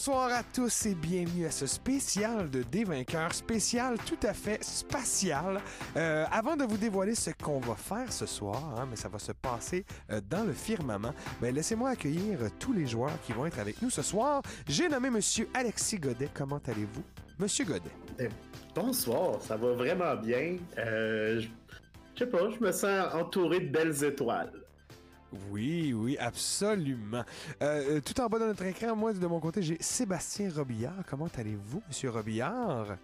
Bonsoir à tous et bienvenue à ce spécial de Des spécial tout à fait spatial. Euh, avant de vous dévoiler ce qu'on va faire ce soir, hein, mais ça va se passer euh, dans le firmament, ben, laissez-moi accueillir tous les joueurs qui vont être avec nous ce soir. J'ai nommé Monsieur Alexis Godet. Comment allez-vous, Monsieur Godet? Eh, bonsoir, ça va vraiment bien. Euh, je sais pas, je me sens entouré de belles étoiles. Oui, oui, absolument. Euh, tout en bas de notre écran, moi, de mon côté, j'ai Sébastien Robillard. Comment allez-vous, Monsieur Robillard?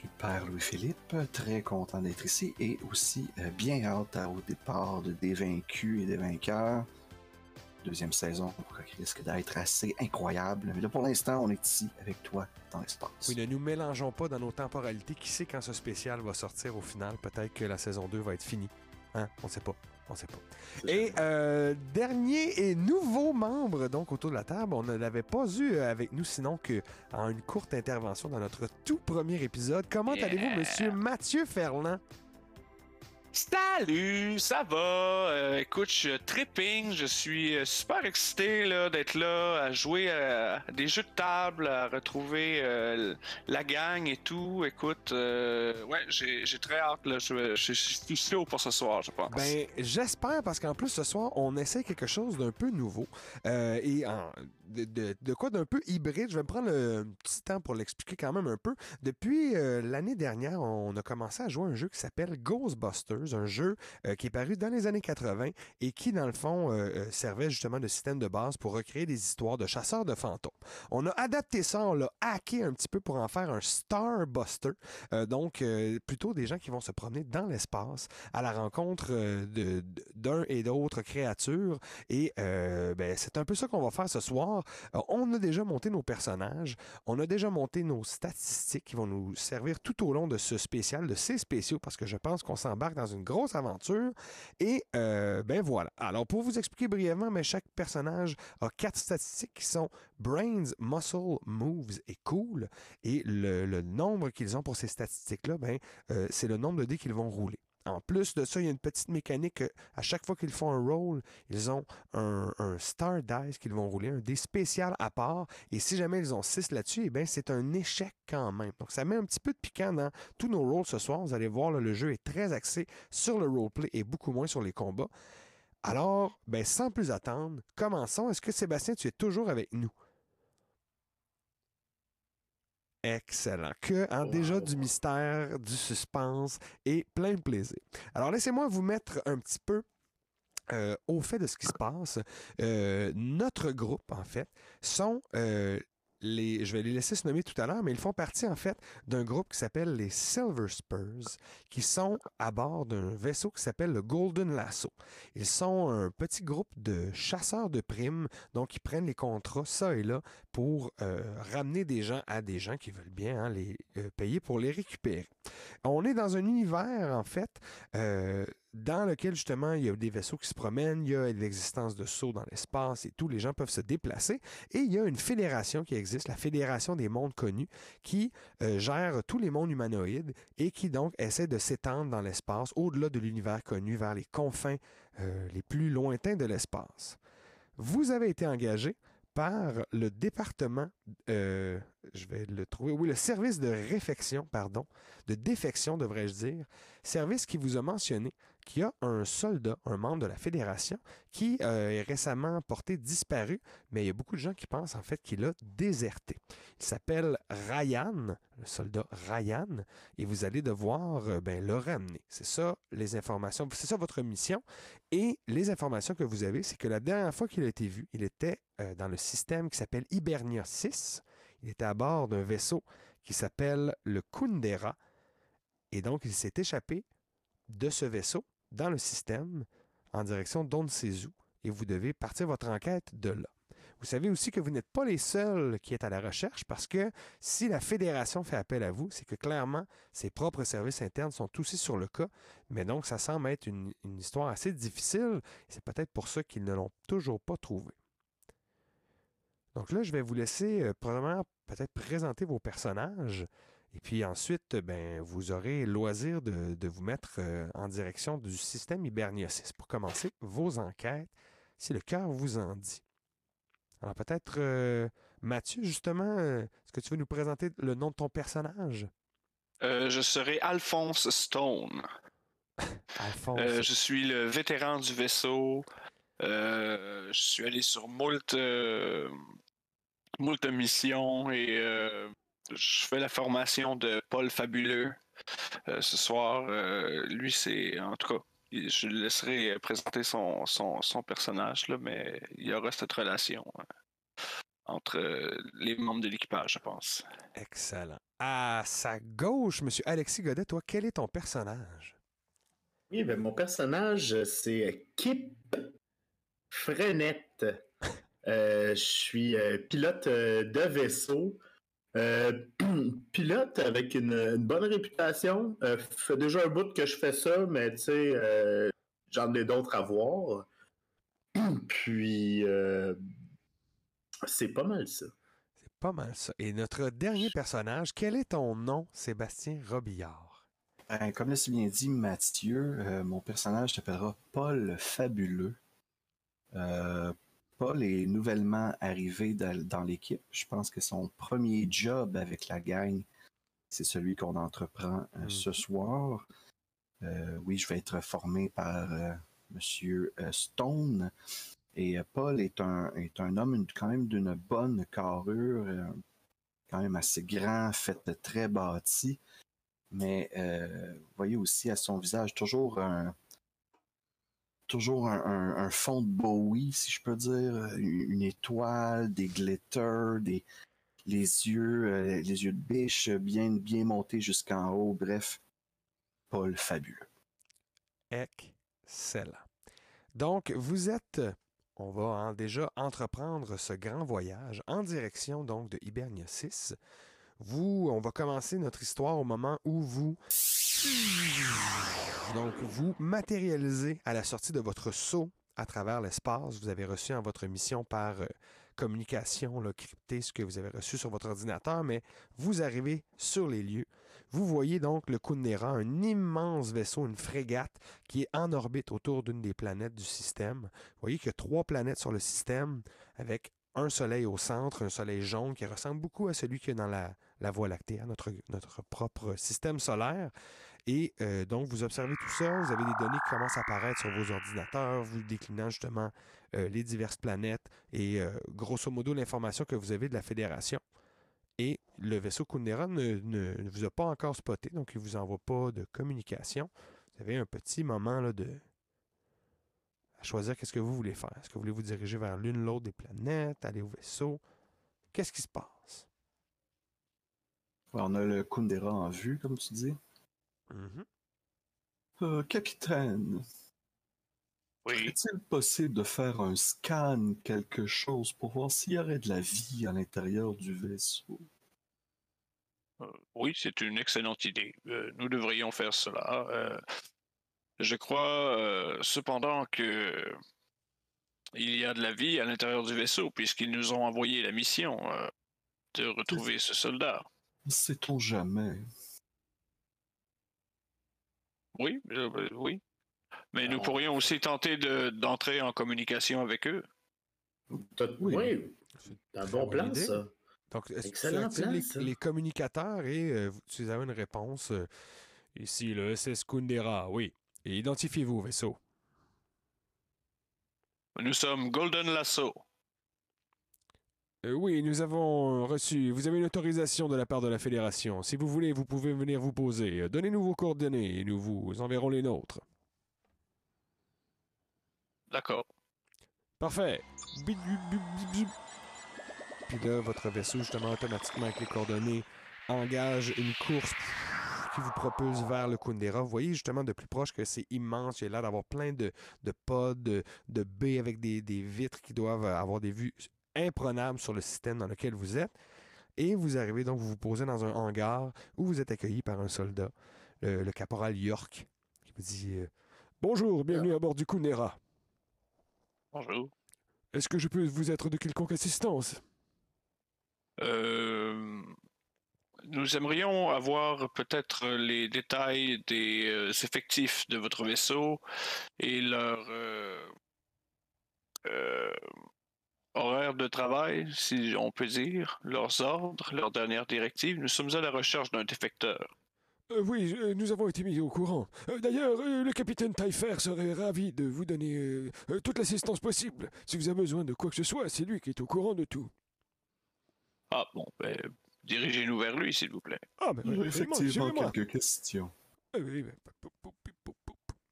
Super, Louis-Philippe. Très content d'être ici et aussi euh, bien hâte au départ de Des vaincus et des vainqueurs. Deuxième saison qui risque d'être assez incroyable. Mais là, pour l'instant, on est ici avec toi dans l'espace. Oui, ne nous mélangeons pas dans nos temporalités. Qui sait quand ce spécial va sortir au final? Peut-être que la saison 2 va être finie. Hein? On sait pas. On sait pas. Et euh, dernier et nouveau membre donc autour de la table, on ne l'avait pas eu avec nous sinon que en une courte intervention dans notre tout premier épisode. Comment allez-vous, Monsieur Mathieu Ferland? Salut, ça va? Euh, écoute, je tripping, je suis euh, super excité là, d'être là, à jouer à des jeux de table, à retrouver euh, la gang et tout. Écoute, ouais, j'ai, très hâte, là. Je, suis slow pour ce soir, je pense. Ben, j'espère, parce qu'en plus, ce soir, on essaie quelque chose d'un peu nouveau. et de, quoi d'un peu hybride. Je vais me prendre un petit temps pour l'expliquer quand même un peu. Depuis l'année dernière, on a commencé à jouer un jeu qui s'appelle Ghostbusters un jeu euh, qui est paru dans les années 80 et qui, dans le fond, euh, euh, servait justement de système de base pour recréer des histoires de chasseurs de fantômes. On a adapté ça, on l'a hacké un petit peu pour en faire un Starbuster. donc, plutôt des gens qui vont se promener dans l'espace à la rencontre d'un et d'autres créatures. Et ben, c'est un peu ça qu'on va faire ce soir. On a déjà monté nos personnages, on a déjà monté nos statistiques qui vont nous servir tout au long de ce spécial, de ces spéciaux, parce que je pense qu'on s'embarque dans une grosse aventure. Et euh, ben voilà. Alors, pour vous expliquer brièvement, chaque personnage a quatre statistiques qui sont Brains, Muscle, Moves et Cool. Et le, nombre qu'ils ont pour ces statistiques-là, ben, euh, c'est le nombre de dés qu'ils vont rouler. En plus de ça, il y a une petite mécanique. À chaque fois qu'ils font un roll, ils ont un, star dice qu'ils vont rouler, un dé spécial à part. Et si jamais ils ont 6 là-dessus, eh bien, c'est un échec quand même. Donc, ça met un petit peu de piquant dans tous nos rolls ce soir. Vous allez voir, le jeu est très axé sur le roleplay et beaucoup moins sur les combats. Alors, ben, sans plus attendre, commençons. Est-ce que Sébastien, tu es toujours avec nous? Excellent. Que en déjà du mystère, du suspense et plein de plaisir. Alors laissez-moi vous mettre un petit peu euh, au fait de ce qui se passe. Euh, notre groupe, en fait, sont euh, je vais les laisser se nommer tout à l'heure, mais ils font partie en fait d'un groupe qui s'appelle les Silver Spurs, qui sont à bord d'un vaisseau qui s'appelle le Golden Lasso. Ils sont un petit groupe de chasseurs de primes, donc ils prennent les contrats ça et là pour euh, ramener des gens à des gens qui veulent bien hein, les euh, payer pour les récupérer. On est dans un univers en fait euh, dans lequel justement il y a des vaisseaux qui se promènent, il y a l'existence de sauts dans l'espace et tout, les gens peuvent se déplacer. Et il y a une fédération qui existe, la Fédération des mondes connus, qui euh, gère tous les mondes humanoïdes et qui donc essaie de s'étendre dans l'espace, au-delà de l'univers connu, vers les confins euh, les plus lointains de l'espace. Vous avez été engagé par le département, euh, je vais le trouver, oui, le service de réfection, pardon, de défection, devrais-je dire, service qui vous a mentionné qu'il y a un soldat, un membre de la fédération, qui euh, est récemment porté disparu, mais il y a beaucoup de gens qui pensent en fait qu'il a déserté. Il s'appelle Ryan, le soldat Ryan, et vous allez devoir euh, ben, le ramener. C'est ça les informations, c'est ça votre mission. Et les informations que vous avez, c'est que la dernière fois qu'il a été vu, il était euh, dans le système qui s'appelle Hibernia 6. Il était à bord d'un vaisseau qui s'appelle le Kundera. Et donc, il s'est échappé de ce vaisseau dans le système en direction d'Onsezu. Et vous devez partir votre enquête de là. Vous savez aussi que vous n'êtes pas les seuls qui êtes à la recherche parce que si la fédération fait appel à vous, c'est que clairement ses propres services internes sont aussi sur le cas. Mais donc, ça semble être une, une histoire assez difficile. C'est peut-être pour ça qu'ils ne l'ont toujours pas trouvé. Donc là, je vais vous laisser euh, probablement peut-être présenter vos personnages. Et puis ensuite, ben, vous aurez loisir de, vous mettre euh, en direction du système Hibernia pour commencer vos enquêtes, si le cœur vous en dit. Alors peut-être, euh, Mathieu, justement, euh, est-ce que tu veux nous présenter le nom de ton personnage? Euh, je serai Alphonse Stone. Alphonse. Euh, je suis le vétéran du vaisseau. Je suis allé sur moult, moult missions et je fais la formation de Paul Fabuleux euh, ce soir. Euh, lui, c'est en tout cas, je le laisserai présenter son, son, son personnage, là, mais il y aura cette relation euh, entre euh, les membres de l'équipage, je pense. Excellent. À sa gauche, Monsieur Alexis Godet, toi, quel est ton personnage? Oui, ben, mon personnage, c'est Kip Frenette. Euh, je suis euh, pilote euh, de vaisseau. Euh, pilote avec une, une bonne réputation. Euh, fait déjà un bout que je fais ça, mais tu sais, euh, j'en ai d'autres à voir. Puis, euh, c'est pas mal ça. C'est pas mal ça. Et notre dernier personnage, quel est ton nom, Sébastien Robillard? Ben, comme l'a si bien dit Mathieu, euh, mon personnage s'appellera Paul Fabuleux. Paul est nouvellement arrivé dans, dans l'équipe. Je pense que son premier job avec la gang, c'est celui qu'on entreprend euh, ce Mhm. soir. Euh, oui, je vais être formé par euh, Monsieur euh, Stone. Et Paul est un, est un homme une- quand même d'une bonne carrure, quand même assez grand, fait de très bâti. Mais vous voyez aussi à son visage toujours un toujours un, fond de Bowie, si je peux dire, une, une étoile, des glitters, des les yeux, euh, les yeux de biche bien bien montés jusqu'en haut. Bref, Paul fabuleux. Excellent. Donc, vous êtes, on va hein, déjà entreprendre ce grand voyage en direction donc de Hibernia 6. Vous, on va commencer notre histoire au moment où vous donc vous matérialisez à la sortie de votre saut à travers l'espace. Vous avez reçu en votre mission par euh, communication là, cryptée ce que vous avez reçu sur votre ordinateur, mais vous arrivez sur les lieux. Vous voyez donc le Kundera, un immense vaisseau, une frégate qui est en orbite autour d'une des planètes du système. Vous voyez qu'il y a trois planètes sur le système avec un soleil au centre, un soleil jaune qui ressemble beaucoup à celui qu'il y a dans la, Voie lactée, hein, notre, notre propre système solaire. Et euh, donc, vous observez tout ça, vous avez des données qui commencent à apparaître sur vos ordinateurs, vous déclinant justement euh, les diverses planètes et euh, grosso modo l'information que vous avez de la Fédération. Et le vaisseau Kundera ne, vous a pas encore spoté, donc il ne vous envoie pas de communication. Vous avez un petit moment là, de à choisir qu'est-ce que vous voulez faire. Est-ce que vous voulez vous diriger vers l'une ou l'autre des planètes, aller au vaisseau? Qu'est-ce qui se passe? On a le Kundera en vue, comme tu dis. Mhm. Euh, capitaine, Oui. est-il possible de faire un scan, quelque chose, pour voir s'il y aurait de la vie à l'intérieur du vaisseau? Euh, oui, c'est une excellente idée. Euh, nous devrions faire cela. Euh, je crois euh, cependant que il y a de la vie à l'intérieur du vaisseau, puisqu'ils nous ont envoyé la mission euh, de retrouver ce soldat. Sait-on jamais? Oui, euh, euh, oui. Mais nous Alors, pourrions aussi tenter de- d'entrer en communication avec eux. Oui. Oui, C'est un bon plan, idée. ça. Donc, est-ce que tu Excellent actives plan, les, ça. les communicateurs et euh, vous- tu avez une réponse. euh, ici, le SS Kundera, oui. Et identifiez-vous au vaisseau. Nous sommes Golden Lasso. Euh, oui, nous avons reçu. Vous avez une autorisation de la part de la Fédération. Si vous voulez, vous pouvez venir vous poser. Euh, Donnez-nous vos coordonnées et nous vous enverrons les nôtres. D'accord. Parfait. Bip, bip, bip. Puis là, votre vaisseau, justement, automatiquement avec les coordonnées, engage une course qui vous propulse vers le Kundera. Vous voyez justement de plus proche que c'est immense. Il y a l'air d'avoir plein de, de pods, de, de baies avec des, des vitres qui doivent avoir des vues imprenables sur le système dans lequel vous êtes. Et vous arrivez donc, vous vous posez dans un hangar où vous êtes accueilli par un soldat, le, le caporal York, qui vous dit euh, Bonjour, bienvenue à bord du Kundera. Bonjour. Est-ce que je peux vous être de quelconque assistance? Euh, nous aimerions avoir peut-être les détails des euh, effectifs de votre vaisseau et leur euh, euh, horaire de travail, si on peut dire, leurs ordres, leurs dernières directives. Nous sommes à la recherche d'un défecteur. Euh, oui, euh, nous avons été mis au courant. Euh, D'ailleurs, euh, le capitaine Taillefer serait ravi de vous donner euh, euh, toute l'assistance possible. Si vous avez besoin de quoi que ce soit, c'est lui qui est au courant de tout. Ah bon, ben, dirigez-nous vers lui, s'il vous plaît. Ah, ben, oui, effectivement quelques questions. Oui, ben.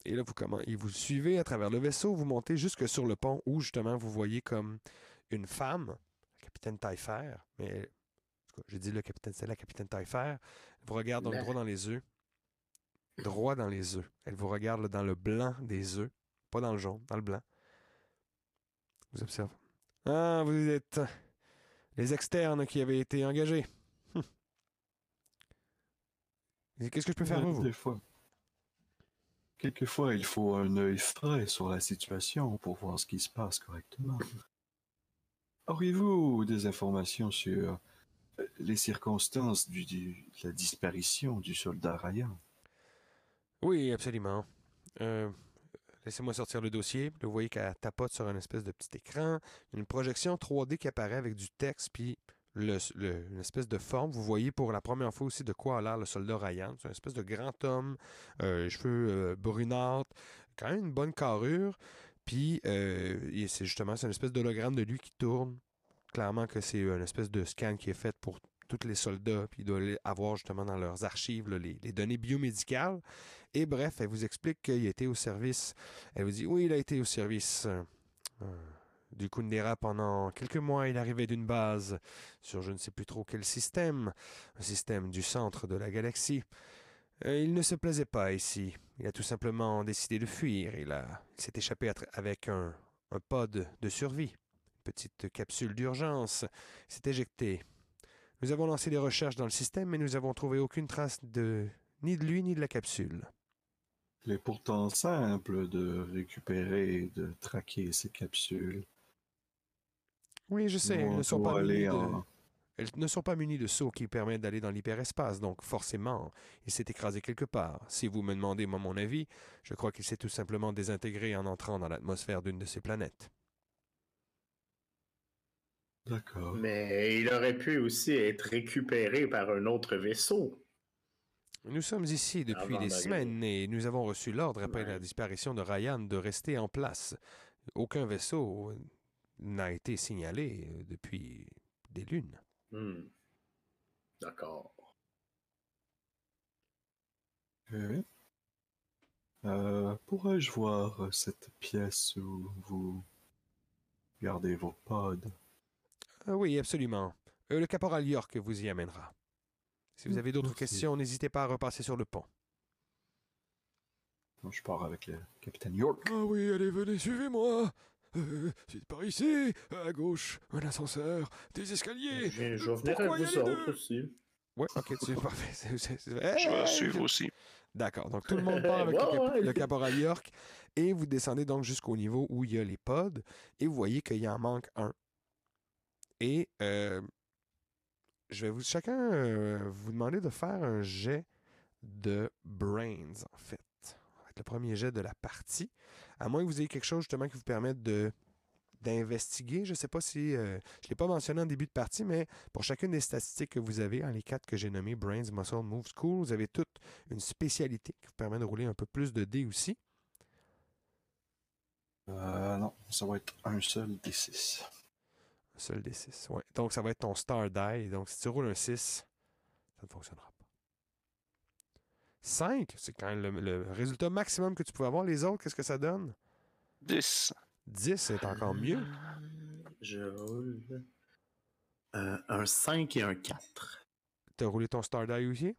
Et là, vous, comment, et vous suivez à travers le vaisseau, vous montez jusque sur le pont où, justement, vous voyez comme une femme, la capitaine Taillefer, mais j'ai dit le capitaine, c'est la capitaine Taillefer, elle vous regarde donc La- droit dans les yeux. Droit dans les yeux. Elle vous regarde là, dans le blanc des yeux, pas dans le jaune, dans le blanc. Vous observe. Ah, vous êtes les externes qui avaient été engagés. Hum. Qu'est-ce que je peux faire pour vous? Des fois. Quelquefois, il faut un œil frais sur la situation pour voir ce qui se passe correctement. Auriez-vous des informations sur euh, les circonstances de la disparition du soldat Ryan? Oui, absolument. Euh, Laissez-moi sortir le dossier. Vous voyez qu'elle tapote sur un espèce de petit écran. Une projection 3D qui apparaît avec du texte, puis une espèce de forme. Vous voyez pour la première fois aussi de quoi a l'air le soldat Ryan. C'est une espèce de grand homme, euh, cheveux euh, brunâtres, quand même une bonne carrure. Puis euh, c'est justement c'est une espèce d'hologramme de lui qui tourne. Clairement que c'est une espèce de scan qui est fait pour tous les soldats, puis il doit avoir justement dans leurs archives les, les données biomédicales. Et bref, elle vous explique qu'il était au service. Elle vous dit oui, il a été au service euh, euh, du Kundera pendant quelques mois. Il arrivait d'une base sur je ne sais plus trop quel système, un système du centre de la galaxie. Euh, il ne se plaisait pas ici. Il a tout simplement décidé de fuir. Il, a, il s'est échappé avec un, un pod de survie, une petite capsule d'urgence. Il s'est éjecté. Nous avons lancé des recherches dans le système, mais nous n'avons trouvé aucune trace de ni de lui ni de la capsule. Il est pourtant simple de récupérer et de traquer ces capsules. Oui, je sais, On ne sont pas aller munies de, en- elles ne sont pas munies de sauts qui permettent d'aller dans l'hyperespace, donc forcément, il s'est écrasé quelque part. Si vous me demandez moi mon avis, je crois qu'il s'est tout simplement désintégré en entrant dans l'atmosphère d'une de ces planètes. D'accord. Mais il aurait pu aussi être récupéré par un autre vaisseau. Nous sommes ici depuis Avant des semaines et nous avons reçu l'ordre après Ouais. la disparition de Ryan de rester en place. Aucun vaisseau n'a été signalé euh, depuis des lunes. Hmm. D'accord. Oui. Euh, Pourrais-je voir euh, cette pièce où vous gardez vos pods? Ah oui, absolument. Euh, le caporal York vous y amènera. Si vous Mm, avez d'autres questions, n'hésitez pas à repasser sur le pont. Je pars avec le capitaine York. Ah oui, allez, venez, suivez-moi. Euh, c'est par ici, à gauche, un ascenseur, des escaliers. Je, je vais venir avec y vous autres aussi. Ouais, ok, c'est parfait. Je vais suivre aussi. D'accord, donc tout le monde part avec le, Ouais, cap- ouais. le caporal York et vous descendez donc jusqu'au niveau où il y a les pods et vous voyez qu'il en manque un. Et euh, je vais vous chacun euh, vous demander de faire un jet de brains en fait. Le premier jet de la partie. À moins que vous ayez quelque chose justement qui vous permette de d'investiguer. Je ne sais pas si euh, je ne l'ai pas mentionné en début de partie, mais pour chacune des statistiques que vous avez, hein, les quatre que j'ai nommées, Brains, Muscle, Move, School, vous avez toutes une spécialité qui vous permet de rouler un peu plus de dés aussi. Euh, non, ça va être un seul des six. Un seul des 6. Ouais. Donc, ça va être ton Star Die. Donc, si tu roules un 6, ça ne fonctionnera. 5, c'est quand même le, le résultat maximum que tu pouvais avoir. Les autres, qu'est-ce que ça donne? 10. 10, c'est encore mieux. Je roule euh, un 5 et un 4. Tu as roulé ton Star Die aussi?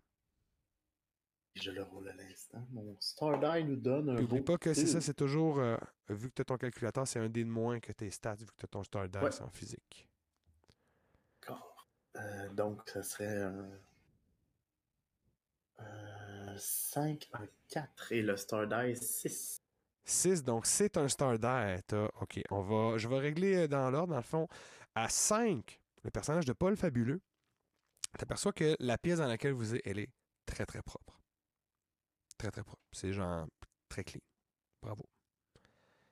Je le roule à l'instant. Mon Star Die nous donne un N'oublie pas que c'est ça, c'est toujours, euh, vu que tu as ton calculateur, c'est un dé de moins que tes stats, vu que tu as ton Star Die Ouais. en physique. D'accord. Euh, donc, ça serait un, un 5, un 4 et le Star Die 6. 6, donc c'est un Star Die. T'as- OK, on va, je vais régler euh, dans l'ordre, dans le fond. À 5, le personnage de Paul Fabuleux, t'aperçois que la pièce dans laquelle vous êtes, elle est très, très propre. Très, très propre. C'est genre très clean. Bravo.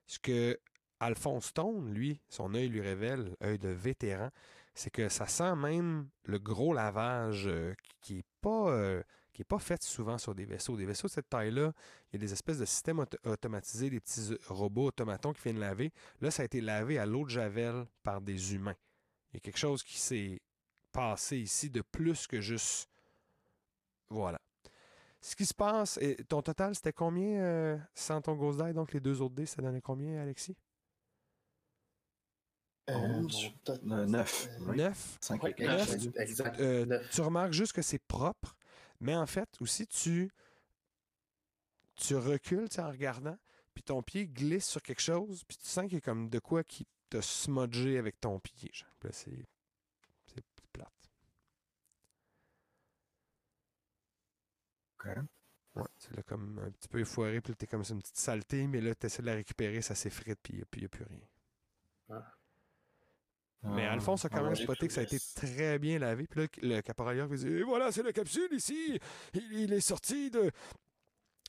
Ce que Alphonse Stone, lui, son œil lui révèle, œil de vétéran, c'est que ça sent même le gros lavage euh, qui n'est pas, euh, qui est pas fait souvent sur des vaisseaux. Des vaisseaux de cette taille-là, il y a des espèces de systèmes auto- automatisés, des petits euh, robots automatons qui viennent laver. Là, ça a été lavé à l'eau de Javel par des humains. Il y a quelque chose qui s'est passé ici de plus que juste. Voilà. Ce qui se passe, et ton total, c'était combien euh, sans ton Ghost Die? Donc les deux autres dés, ça donnait combien, Alexis? Euh, Onze, mon tot- neuf. Oui. Neuf? 5 ouais, Neuf. exact, exact, Euh, neuf. tu remarques juste que c'est propre, mais en fait, aussi, tu, tu recules tu en regardant, puis ton pied glisse sur quelque chose, puis tu sens qu'il y a comme de quoi qui t'a smudgé avec ton pied. genre. Puis là, c'est plate. Ok. Ouais, c'est là comme un petit peu effoiré, puis là, t'es comme une petite saleté, mais là, t'essaies de la récupérer, ça s'effrite, puis il n'y a, plus rien. Mais Euh, Alphonse a quand ah même spoté que ça a été très bien lavé. Puis là, le caporal York dit Et voilà, c'est la capsule ici. Il, il est sorti de,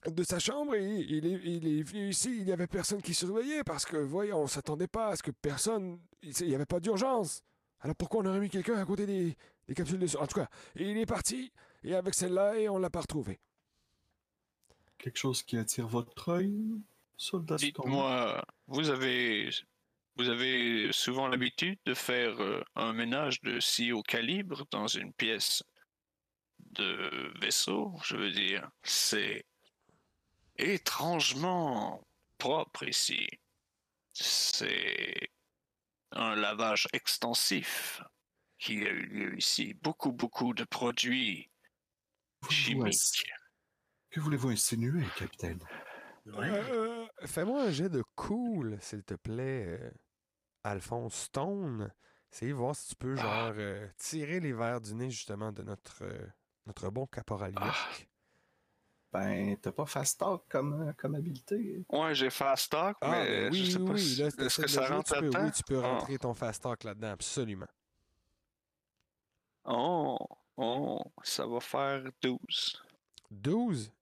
de sa chambre et il est, il est venu ici. Il n'y avait personne qui surveillait parce que, voyons, on s'attendait pas à ce que personne. Il n'y avait pas d'urgence. Alors pourquoi on aurait mis quelqu'un à côté des, des capsules de En tout cas, il est parti et avec celle-là et on l'a pas retrouvé. Quelque chose qui attire votre œil, soldat? Dites-moi, vous avez, vous avez souvent l'habitude de faire euh, un ménage de si haut calibre dans une pièce de vaisseau Je veux dire, c'est étrangement propre ici. C'est un lavage extensif qui a eu lieu ici. Beaucoup, beaucoup de produits chimiques. Que voulez-vous insinuer, capitaine? Ouais. Euh, Fais-moi un jet de cool, s'il te plaît, euh, Alphonse Stone. Essayez de voir si tu peux, genre, euh, tirer les verres du nez, justement, de notre, euh, notre bon caporal York. Ben, t'as pas fast talk comme, euh, comme habilité. Ouais, j'ai fast talk, Ah, mais ben oui, je sais oui, pas oui. si- Là, est-ce que ça rentre tu peux, là-dedans? Oui, tu peux Ah. rentrer ton fast talk là-dedans, absolument. Oh, oh, ça va faire 12. 12,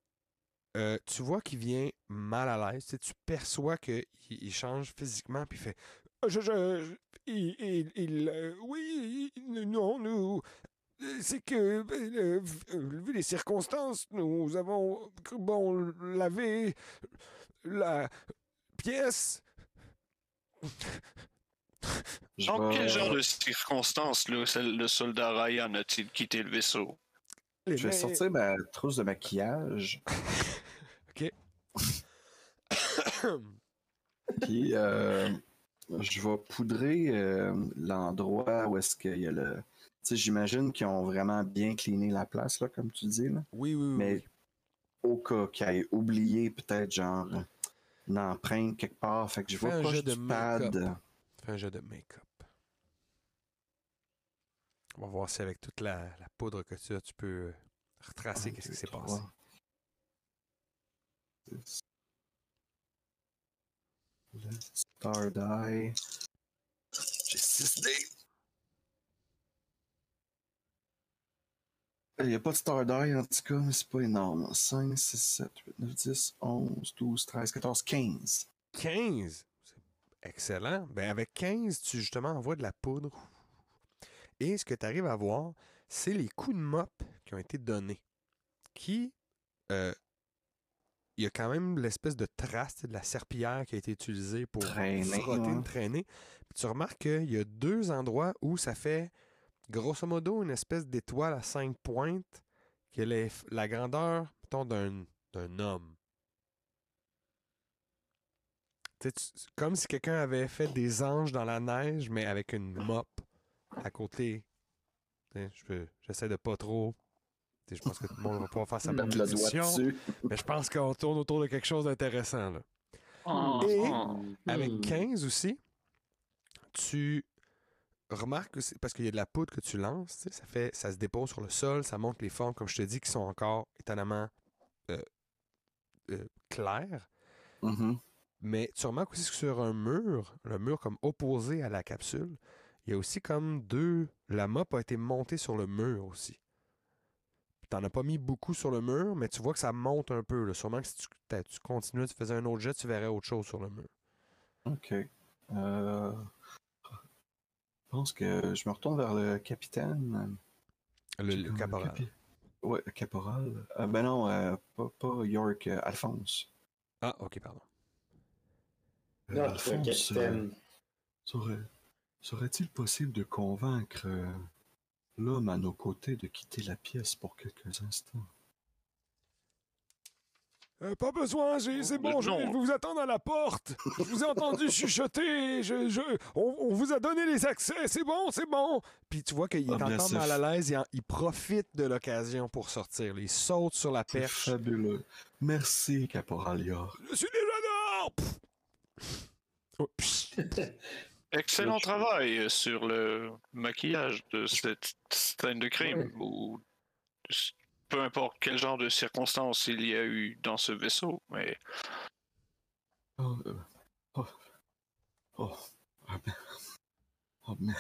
euh, tu vois qu'il vient mal à l'aise. Tu, sais, tu perçois qu'il il change physiquement, puis il fait je, je- il, il- il, euh, oui, il- non, nous, c'est que, euh, euh, vu les circonstances, nous avons, bon, lavé la pièce. Je vais- quel genre de circonstances le, le soldat Ryan a-t-il quitté le vaisseau? Les Je vais mains- sortir ma trousse de maquillage. Puis, euh, je vais poudrer euh, l'endroit où est-ce qu'il y a le. Tu sais, j'imagine qu'ils ont vraiment bien cleané la place, là, comme tu dis. Là. Oui, oui, oui. Mais au cas qu'ils aient oublié peut-être genre une empreinte quelque part, fait que je Fais vois un pas jet de pad. make-up. Fais un jeu de make-up. On va voir si avec toute la, la poudre que tu as, tu peux retracer qu'est-ce qui s'est passé. Star Die. J'ai 6 dés. Il n'y a pas de Star Die en tout cas, mais c'est pas énorme. 5, 6, 7, 8, 9, 10, 11, 12, 13, 14, 15. 15! C'est excellent. Ben avec 15, tu justement envoies de la poudre. Et ce que tu arrives à voir, c'est les coups de mop qui ont été donnés. Qui. euh, il y a quand même l'espèce de trace de la serpillière qui a été utilisée pour Traîner, frotter, ouais. traîner. Puis tu remarques qu'il y a deux endroits où ça fait grosso modo une espèce d'étoile à cinq pointes qui les- la grandeur, mettons, d'un d'un homme. Tu comme si quelqu'un avait fait des anges dans la neige, mais avec une mop à côté. Je J'essaie de pas trop. Je pense que tout le monde va pouvoir faire sa propre dessus. mais je pense qu'on tourne autour de quelque chose d'intéressant. là. Oh, Et- oh. Avec Hmm. 15 aussi, tu remarques aussi, parce qu'il y a de la poudre que tu lances, ça, fait, ça se dépose sur le sol, ça montre les formes, comme je te dis, qui sont encore étonnamment euh, euh, claires. Mhm. Mais tu remarques aussi que sur un mur, le mur comme opposé à la capsule, il y a aussi comme deux. La mop a été montée sur le mur aussi. Tu n'en as pas mis beaucoup sur le mur, mais tu vois que ça monte un peu. là. Sûrement que si tu, t'as- tu continuais, tu faisais un autre jet, tu verrais autre chose sur le mur. Ok. Euh, je pense que je me retourne vers le capitaine. Le, caporal. capi- Ouais, le caporal. Euh, ben non, euh, pas, pas York, euh, Alphonse. Ah, ok, pardon. Euh, Non, Alphonse, euh, capitaine. serait, serait-il possible de convaincre euh, l'homme à nos côtés de quitter la pièce pour quelques instants? Euh, pas besoin, j'ai- c'est bon, je vais vous attendre à la porte. Je vous ai entendu chuchoter, je, je, on, on vous a donné les accès, c'est bon, c'est bon. Puis tu vois qu'il est Ah, bien encore mal à l'aise, il, il profite de l'occasion pour sortir. Il saute sur la C'est perche. fabuleux. Merci, Caporal York. Je suis déjà dehors. Pff. Oh. Excellent travail euh, sur le maquillage de cette scène de crime. Ou peu importe quel genre de circonstances il y a eu dans ce vaisseau. Mais Oh, euh, oh, oh, merde. Oh, merde.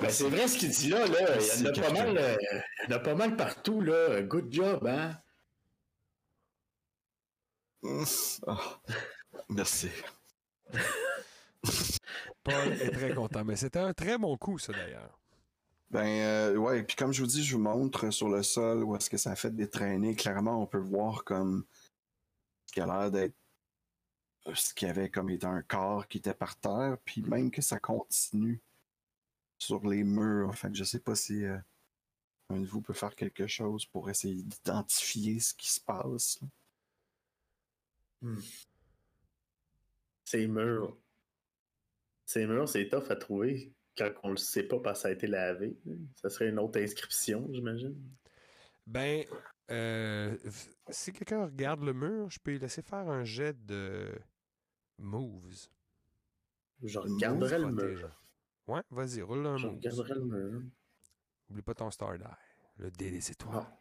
Ben, c'est vrai ce qu'il dit là, là. Il y en a pas mal, euh, il y en a pas mal partout, là. Good job, hein? Oh, merci. Paul est très content. Mais c'était un très bon coup, ça, d'ailleurs. Ben euh, ouais, puis comme je vous dis, je vous montre sur le sol où est-ce que ça a fait des traînées. Clairement, on peut voir comme ce qui a l'air d'être ce qui avait comme été un corps qui était par terre, puis même que ça continue sur les murs. Fait que je sais pas si euh, un de vous peut faire quelque chose pour essayer d'identifier ce qui se passe. là. C'est murs. C'est murs, c'est tough à trouver quand on le sait pas parce que ça a été lavé. Ça serait une autre inscription, j'imagine. Ben, euh, si quelqu'un regarde le mur, je peux lui laisser faire un jet de moves. Je regarderai le mur. Ouais, vas-y, roule un Je move. regarderai le mur. Oublie pas ton star die. Le dé des étoiles. Ah.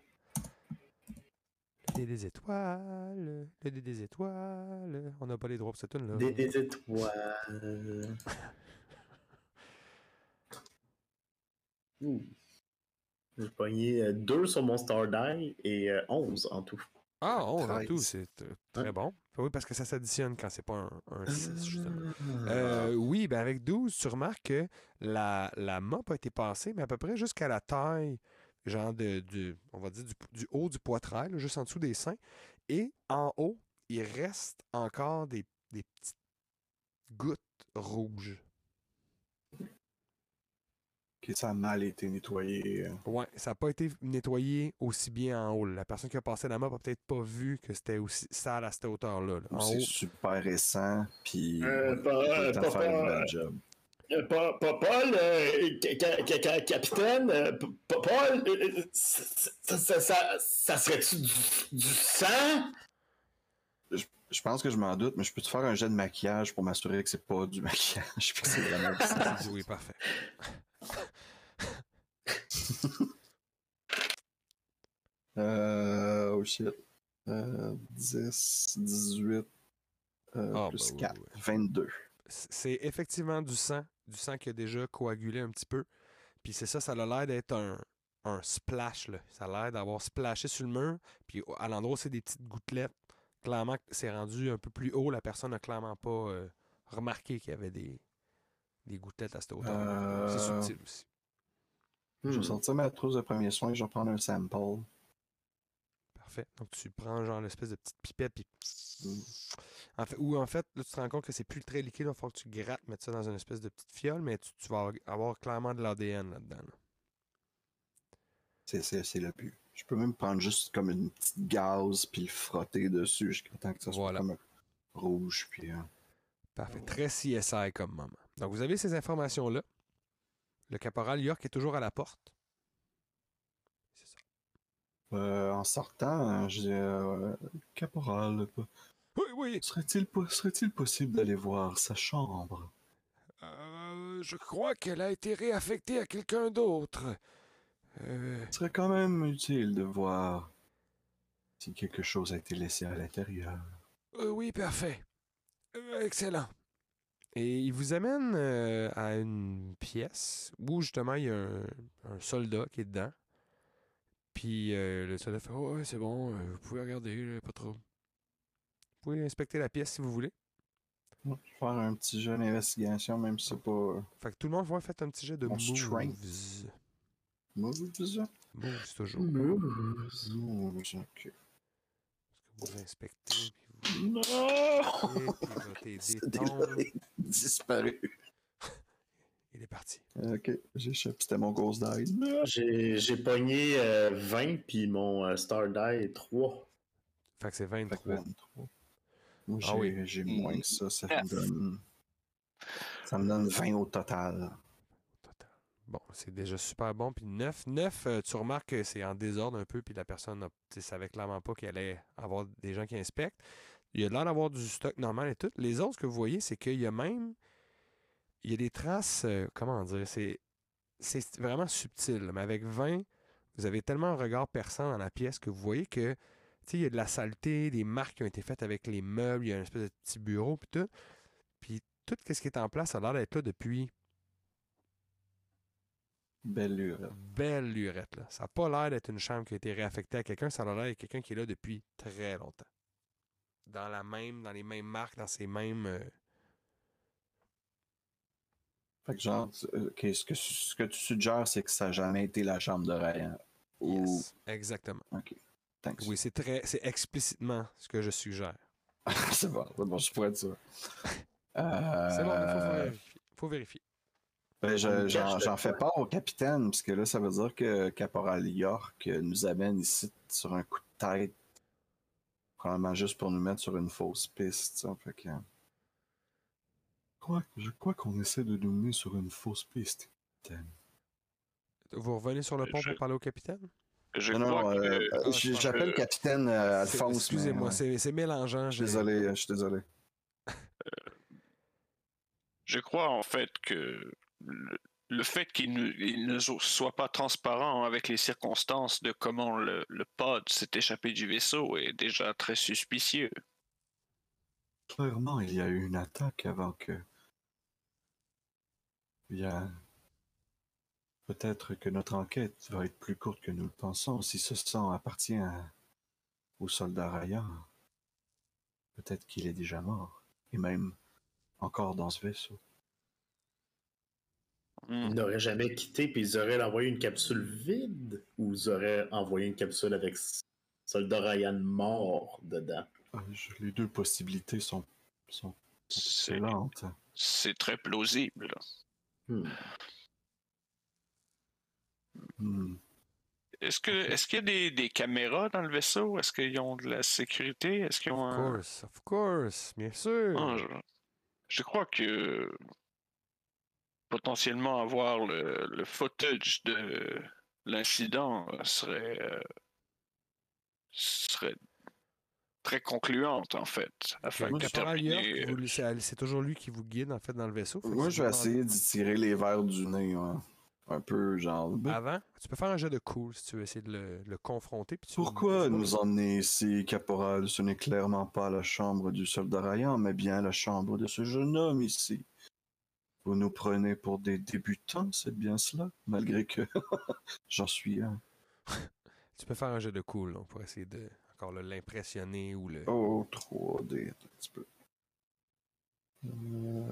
Le dé des étoiles. Le dé des étoiles. On n'a pas les droits pour cette tune là Des, des étoiles. Ouh. J'ai pogné 2 sur mon Star Die et 11 en tout. Ah, on a 13. tout, c'est euh, très bon. Oui, parce que ça s'additionne quand c'est pas un, un 6, justement. Ah. Euh, oui, ben avec 12, tu remarques que la, la mop a été passée, mais à peu près jusqu'à la taille, genre de, du, on va dire du, du haut du poitrail, là, juste en dessous des seins. Et en haut, il reste encore des, des petites gouttes rouges. Ok, ça a mal été nettoyé. euh. Ouais, ça n'a pas été nettoyé aussi bien en haut. La personne qui a passé la mop a peut-être pas vu que c'était aussi sale à cette hauteur-là. là. C'est haut, super récent, puis Euh, pas- pas- faire une pas- bonne job. Euh, Pa- pa- Paul, euh, ca- ca- ca- ca- capitaine, euh, Pa- Pa- Paul, euh, euh, ça, ça, ça- ça- ça serait-tu du, du sang? Je pense que je m'en doute, mais je peux te faire un jet de maquillage pour m'assurer que c'est pas du maquillage, puis que c'est vraiment du sang. oui, parfait. Euh, oh shit. Euh, 10, 18, euh, Ah, plus bah oui, 4, oui. 22. C- C'est effectivement du sang, du sang qui a déjà coagulé un petit peu. Puis c'est ça, ça a l'air d'être un, un splash. Là. Ça a l'air d'avoir splashé sur le mur. Puis à l'endroit c'est des petites gouttelettes, clairement c'est rendu un peu plus haut. La personne n'a clairement pas euh, remarqué qu'il y avait des, des gouttelettes à cette hauteur. C'est Euh, subtil aussi. Je Hmm. vais sortir ma trousse de premier soin, je vais prendre un sample. Parfait. Donc tu prends genre l'espèce de petite pipette. Puis... Mm. En fait, ou en fait, là, tu te rends compte que c'est plus très liquide. Il va falloir que tu grattes, mettre ça dans une espèce de petite fiole. Mais tu, tu vas avoir clairement de l'ADN là-dedans. là. C'est, le but. Je peux même prendre juste comme une petite gaz, puis le frotter dessus jusqu'à temps que ça soit Voilà. comme rouge, puis... euh, Parfait. Très CSI comme moment. Donc, vous avez ces informations-là. Le caporal York est toujours à la porte. C'est ça. Euh, en sortant, je dis, euh, caporal, Oui, oui. serait-il, po- serait-il possible d'aller voir sa chambre? Euh, je crois qu'elle a été réaffectée à quelqu'un d'autre. Euh, Ce serait quand même utile de voir si quelque chose a été laissé à l'intérieur. euh, oui, parfait. Euh, excellent. Et il vous amène à une pièce où justement il y a un, un soldat qui est dedans. Puis le soldat fait oh, Ouais, c'est bon, vous pouvez regarder, pas trop. Vous pouvez inspecter la pièce si vous voulez. Je vais faire un petit jeu d'investigation, même si c'est pas. Fait que tout le monde va faire un petit jet de Mon moves. strength. Moves, ça? Moves toujours. Moves, ok. Parce que vous inspectez, puis vous Non! et puis votre disparu. Il est parti. Ok, j'échappe. C'était mon ghost die. J'ai j'ai pogné euh, 20 puis mon euh, Star Die est 3. Fait que c'est Fait que 23. 23. Moi, Ah j'ai oui. j'ai moins que ça. Ça me donne. Ça me donne 20 au total. Bon, c'est déjà super bon. Puis 9, 9 euh, tu remarques que c'est en désordre un peu, puis la personne ne savait clairement pas qu'il allait avoir des gens qui inspectent. Il y a l'air d'avoir du stock normal et tout. Les autres, ce que vous voyez, c'est qu'il y a même. Il y a des traces. euh, comment dire C'est c'est vraiment subtil. Mais avec 20, vous avez tellement un regard perçant dans la pièce que vous voyez que. Tu sais, il y a de la saleté, des marques qui ont été faites avec les meubles, il y a une espèce de petit bureau, puis tout. Puis tout ce qui est en place a l'air d'être là depuis Belle lure. belle lurette. Là. Ça n'a pas l'air d'être une chambre qui a été réaffectée à quelqu'un, ça a l'air d'être quelqu'un qui est là depuis très longtemps. Dans la même, dans les mêmes marques, dans ces mêmes. euh, Fait que genre, euh, ce, que, ce que tu suggères, c'est que ça n'a jamais été la chambre de Ryan. Ou. yes, exactement. Ok. Thanks. Oui, c'est très. C'est explicitement ce que je suggère. c'est bon, c'est bon, je pourrais être sûr. Euh, C'est bon, il faut vérifier. faut vérifier. ben, j'en fais part au capitaine, parce que là, ça veut dire que Caporal York nous amène ici sur un coup de tête. Probablement juste pour nous mettre sur une fausse piste. ça, Fait que... je crois, je crois qu'on essaie de nous mettre sur une fausse piste. capitaine. Vous revenez sur le pont Je- pour parler au capitaine? Je Non, non, crois euh, que. euh, Ah, pense j'appelle que- capitaine euh, Alphonse. Excusez-moi, mais, ouais. c'est c'est mélangeant. Je suis désolé, je suis désolé. Je crois en fait que le, le fait qu'il ne, il ne so- soit pas transparent avec les circonstances de comment le, le pod s'est échappé du vaisseau est déjà très suspicieux. Clairement, il y a eu une attaque avant que. Il y a. Peut-être que notre enquête va être plus courte que nous le pensons si ce sang appartient à- au soldat Ryan. Peut-être qu'il est déjà mort, et même encore dans ce vaisseau. Hmm. Ils n'auraient jamais quitté puis ils auraient envoyé une capsule vide ou ils auraient envoyé une capsule avec soldat Ryan mort dedans. Euh, Les deux possibilités sont, excellentes. c'est très plausible. Hmm. Hmm. Est-ce que est-ce qu'il y a des, des caméras dans le vaisseau? Est-ce qu'ils ont de la sécurité? Est-ce qu'ils ont Of un... course, of course, bien sûr. Ah, je... je crois que potentiellement avoir le, le footage de l'incident serait euh, serait très concluante en fait. Afin de c'est toujours lui qui vous guide en fait dans le vaisseau. Moi, je vais essayer d'y tirer les verres du nez. Un peu, genre. Avant, tu peux faire un jet de cool si tu veux essayer de le, le confronter. puis Pourquoi nous emmener ici, caporal? Ce n'est clairement pas la chambre du soldat Ryan, mais bien la chambre de ce jeune homme ici. Vous nous prenez pour des débutants, c'est bien cela Malgré que j'en suis un. Tu peux faire un jet de cool donc, pour essayer de encore l'impressionner ou le. Oh, 3D, un petit peu. Euh.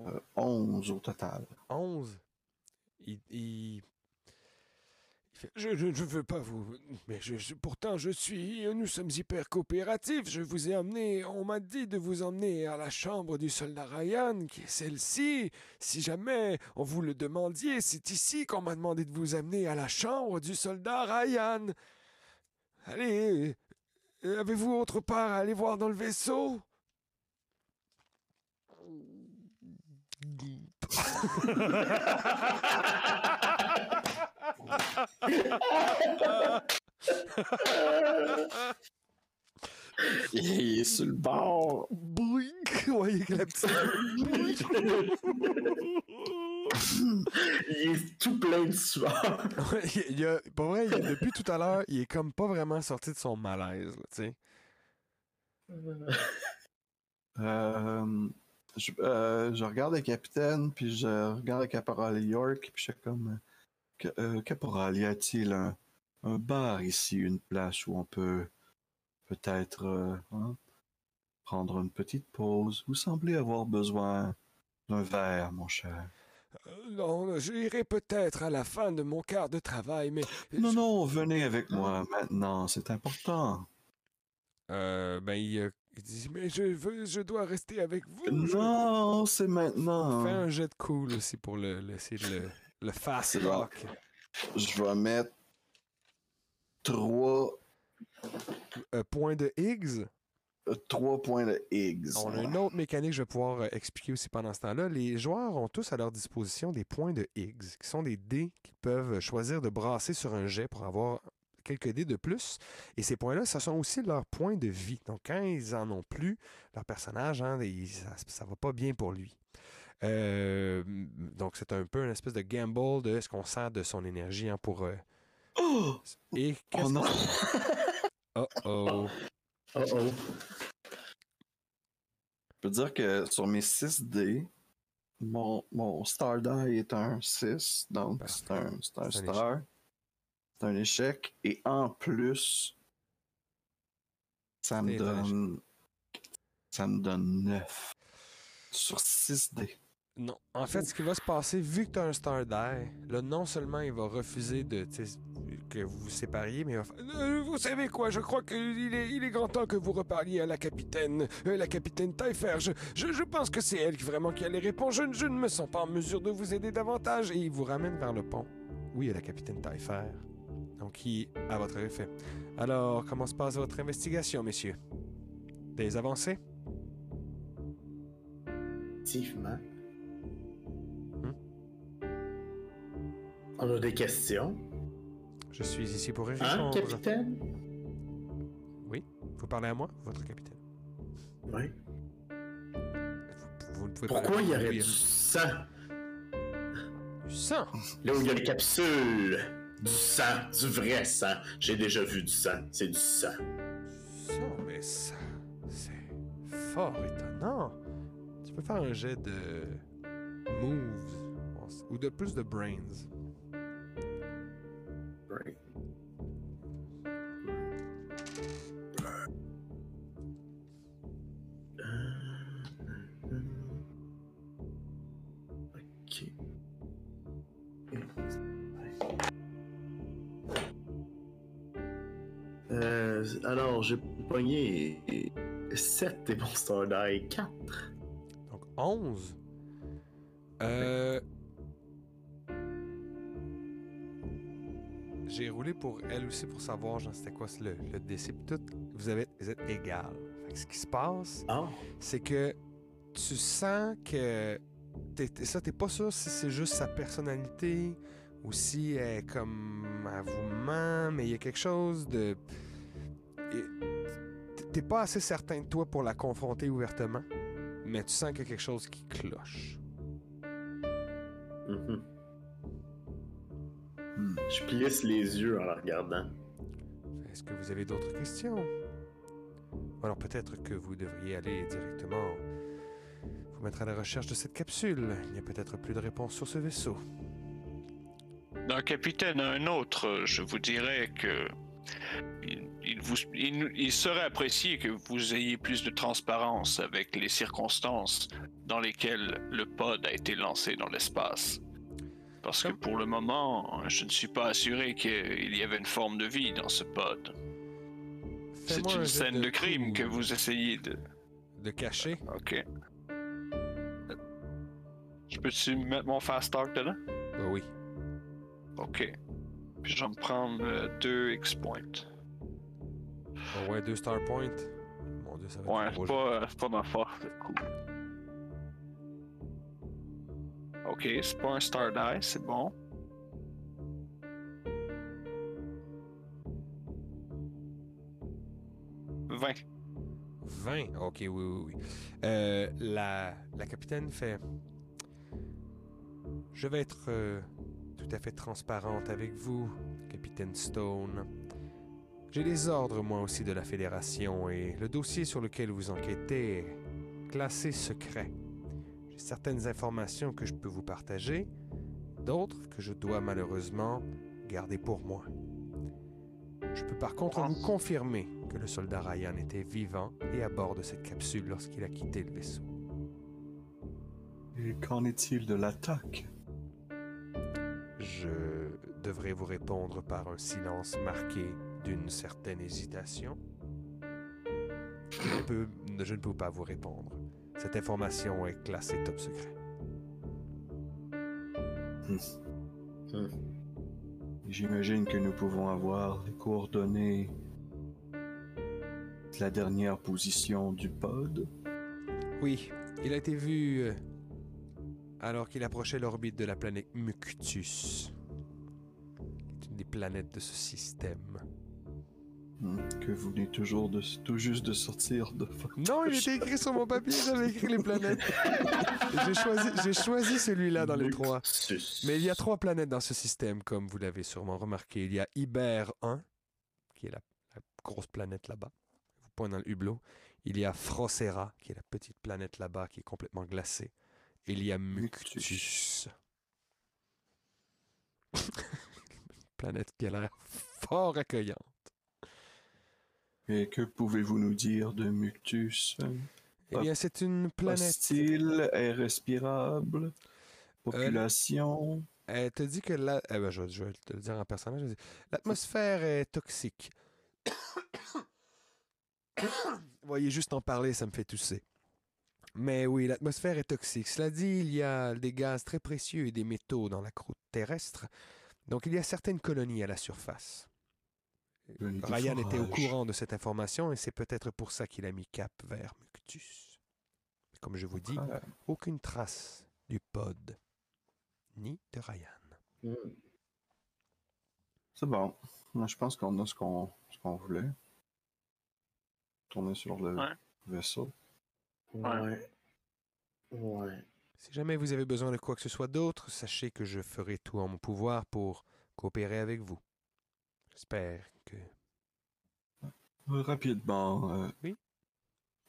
Euh, 11 au total. 11. Il, il- il fait, je, je veux pas vous. Mais pourtant, je suis. Nous sommes hyper coopératifs. Je vous ai amené. On m'a dit de vous emmener à la chambre du soldat Ryan, qui est celle-ci. Si jamais on vous le demandiez, c'est ici qu'on m'a demandé de vous amener à la chambre du soldat Ryan. Allez. euh, Avez-vous autre part à aller voir dans le vaisseau? Il est sur le bord. Boink! Vous voyez que la petite. Il est tout plein de sueur. Ouais, il y a, pour vrai, il- depuis tout à l'heure, il est comme pas vraiment sorti de son malaise, là, tu sais. Euh, je, euh, je regarde le capitaine, puis je regarde le caporal York, puis je suis comme... euh, euh, caporal, y a-t-il un, un bar ici, une place où on peut peut-être euh, hein, prendre une petite pause? Vous semblez avoir besoin d'un verre, mon cher. Non, j'irai peut-être à la fin de mon quart de travail, mais... Non, non, venez avec moi maintenant, c'est important. Euh, ben, il, il dit, mais je veux, je dois rester avec vous. je- Non, c'est maintenant. Fais un jet de cool aussi pour le, le, le, le fast rock. Je vais mettre trois, Euh, point de Higgs? euh, trois points de Higgs. On a une autre mécanique que je vais pouvoir euh, expliquer aussi pendant ce temps-là. Les joueurs ont tous à leur disposition des points de Higgs, qui sont des dés qu'ils peuvent choisir de brasser sur un jet pour avoir quelques dés de plus. Et ces points-là, ce sont aussi leurs points de vie. Donc, quand ils en ont plus, leur personnage, hein, il- ça ne va pas bien pour lui. Euh, donc, c'est un peu une espèce de gamble de ce qu'on sent de son énergie hein, pour. euh, Oh! Et Oh non! Oh oh. Oh oh. Je peux dire que sur mes 6 dés, mon, mon Star Die est un 6, donc c'est un, un star. C'est un échec. Et en plus, ça me donne. Ça me donne 9. Sur 6 dés. Non. En fait, ce qui va se passer, vu que tu as un Star Die, là, non seulement il va refuser de que vous vous sépariez, mais il va faire Euh, vous savez quoi, je crois qu'il est, il est grand temps que vous reparliez à la capitaine, euh, la capitaine Taillefer. Je, je, je pense que c'est elle qui vraiment qui a les réponses. Je, ne- je ne me sens pas en mesure de vous aider davantage. et il vous ramène vers le pont. Oui, a la capitaine Taillefer. Donc, qui à votre effet. Alors, comment se passe votre investigation, messieurs? Des avancées? Effectivement. Hmm? On a des questions. Je suis ici pour y Hein, capitaine? Vous parlez à moi, votre capitaine Oui. Vous, vous ne pouvez Pourquoi il y aurait Oui, du sang? du sang? Là où il y a les capsules. Du sang. Du vrai sang. J'ai déjà vu du sang. C'est du sang. Ça, mais ça, c'est fort étonnant. Tu peux faire un jet de moves ou de plus de brains. Right. Euh, alors, j'ai pogné 7 des Monster Die, 4. Donc 11. Euh... J'ai roulé pour elle aussi pour savoir genre c'était quoi le, le décès tout. Vous, avez, vous êtes égal. Fait que ce qui se passe, Ah, c'est que tu sens que t'es, ça, t'es pas sûr si c'est juste sa personnalité ou si elle est comme elle vous mais il y a quelque chose de. Et T'es pas assez certain de toi pour la confronter ouvertement, mais tu sens qu'il y a quelque chose qui cloche. mhm. Hmm. Je plisse les yeux en la regardant. Est-ce que vous avez d'autres questions? Alors peut-être que vous devriez aller directement vous mettre à la recherche de cette capsule. Il n'y a peut-être plus de réponse sur ce vaisseau. D'un capitaine à un autre, je vous dirais que vous, il, il serait apprécié que vous ayez plus de transparence avec les circonstances dans lesquelles le pod a été lancé dans l'espace. Parce que pour le moment, je ne suis pas assuré qu'il y avait une forme de vie dans ce pod. C'est un une scène de crime que vous essayez de. De cacher. Ok. Je peux-tu mettre mon fast talk dedans? Bah oui. Ok. Puis je vais me prendre euh, deux X-points. Ouais, deux star points. Mon dieu, ça va Ouais, être c'est pas, euh, c'est pas ma force, c'est cool. Ok, c'est pas un star die, c'est bon. Vingt. 20. Ok, oui, oui, oui. Euh, la, la capitaine fait. Je vais être euh, tout à fait transparente avec vous, capitaine Stone. J'ai des ordres, moi aussi, de la Fédération, et le dossier sur lequel vous enquêtez est classé secret. J'ai certaines informations que je peux vous partager, d'autres que je dois malheureusement garder pour moi. Je peux par contre vous confirmer que le soldat Ryan était vivant et à bord de cette capsule lorsqu'il a quitté le vaisseau. Et qu'en est-il de l'attaque? Je devrais vous répondre par un silence marqué d'une certaine hésitation. Je ne, peux, je ne peux pas vous répondre. Cette information est classée top secret. J'imagine que nous pouvons avoir les coordonnées de la dernière position du pod. Oui, il a été vu euh, alors qu'il approchait l'orbite de la planète Muctus. Une des planètes de ce système. Hmm, Que vous venez toujours de, tout juste de sortir de Non, il était écrit sur mon papier, j'avais écrit les planètes. J'ai choisi, celui-là dans les trois. Mais il y a trois planètes dans ce système, comme vous l'avez sûrement remarqué. Il y a Iber 1, qui est la, la grosse planète là-bas. Vous pointez dans le hublot. Il y a Frocera, qui est la petite planète là-bas, qui est complètement glacée. Et il y a Muctus. planète qui a l'air fort accueillante. Et que pouvez-vous nous dire de Muctus? Eh bien, c'est une planète. Hostile, air respirable, population. Elle te dit que la... eh ben, je, vais- je vais te le dire en personnage. L'atmosphère est toxique. Vous voyez, juste en parler, ça me fait tousser. Mais oui, l'atmosphère est toxique. Cela dit, il y a des gaz très précieux et des métaux dans la croûte terrestre. Donc, il y a certaines colonies à la surface. De Ryan était au courant de cette information et c'est peut-être pour ça qu'il a mis cap vers Muctus. Comme je vous dis, Ah, aucune trace du pod, ni de Ryan. C'est bon. Moi, je pense qu'on a ce qu'on qu'on voulait. Tourner sur le Ouais. vaisseau. Ouais. Ouais. Si jamais vous avez besoin de quoi que ce soit d'autre, sachez que je ferai tout en mon pouvoir pour coopérer avec vous. J'espère que... Euh, Rapidement. euh, Oui.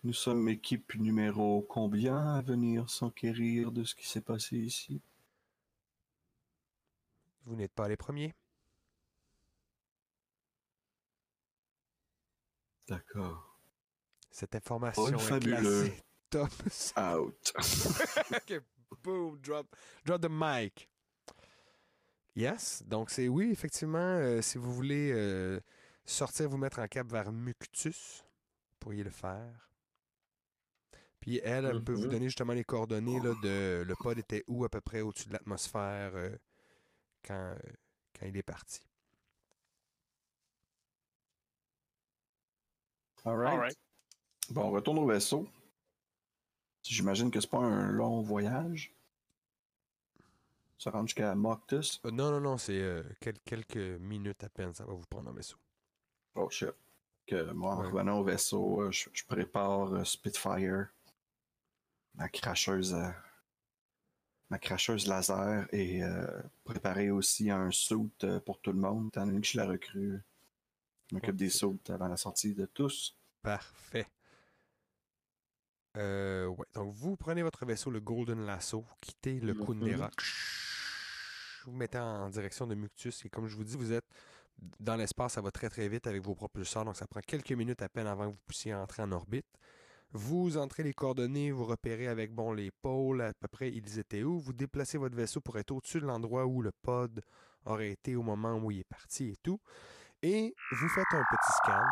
Nous sommes équipe numéro combien à venir s'enquérir de ce qui s'est passé ici? vous n'êtes pas les premiers. D'accord. Cette information Oh, est classée top. Out. Boom, drop, drop the mic. Yes, donc c'est oui, effectivement, euh, si vous voulez euh, sortir, vous mettre en cap vers Muctus, vous pourriez le faire. Puis elle, elle peut vous Mhm. donner justement les coordonnées là, de le pod était où à peu près au-dessus de l'atmosphère euh, quand, euh, quand il est parti. Alright. Alright. Bon, on retourne au vaisseau. J'imagine que c'est pas un long voyage. Ça rentre jusqu'à Moctus. Euh, non, non, non, c'est euh, quel- quelques minutes à peine, ça va vous prendre en vaisseau. Oh shit. Que moi, en Ouais. revenant au vaisseau, euh, je, je prépare Spitfire, ma cracheuse, ma cracheuse laser et préparer aussi un euh, pour tout le monde, étant donné que je la recrue. Je m'occupe des suits avant la sortie de tous. Parfait. Euh, ouais. Donc, vous prenez votre vaisseau, le Golden Lasso, quittez le Mhm. Kundera. Vous mettez en direction de Muctus. Et comme je vous dis, vous êtes dans l'espace, ça va très très vite avec vos propulseurs. Donc, ça prend quelques minutes à peine avant que vous puissiez entrer en orbite. Vous entrez les coordonnées, vous repérez avec bon les pôles, à peu près ils étaient où. Vous déplacez votre vaisseau pour être au-dessus de l'endroit où le pod aurait été au moment où il est parti et tout. Et vous faites un petit scan.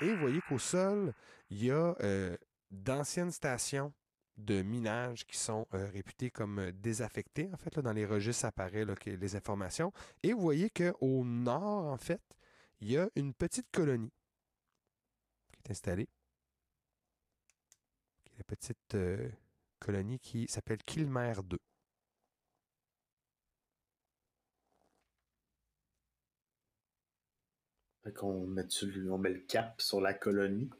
Et vous voyez qu'au sol, il y a euh, d'anciennes stations de minage qui sont euh, réputées comme euh, désaffectées. En fait, là, dans les registres, apparaît les informations. Et vous voyez qu'au nord, en fait, il y a une petite colonie qui est installée. La petite euh, colonie qui s'appelle Kilmer 2. Fait qu'on met, met le cap sur la colonie?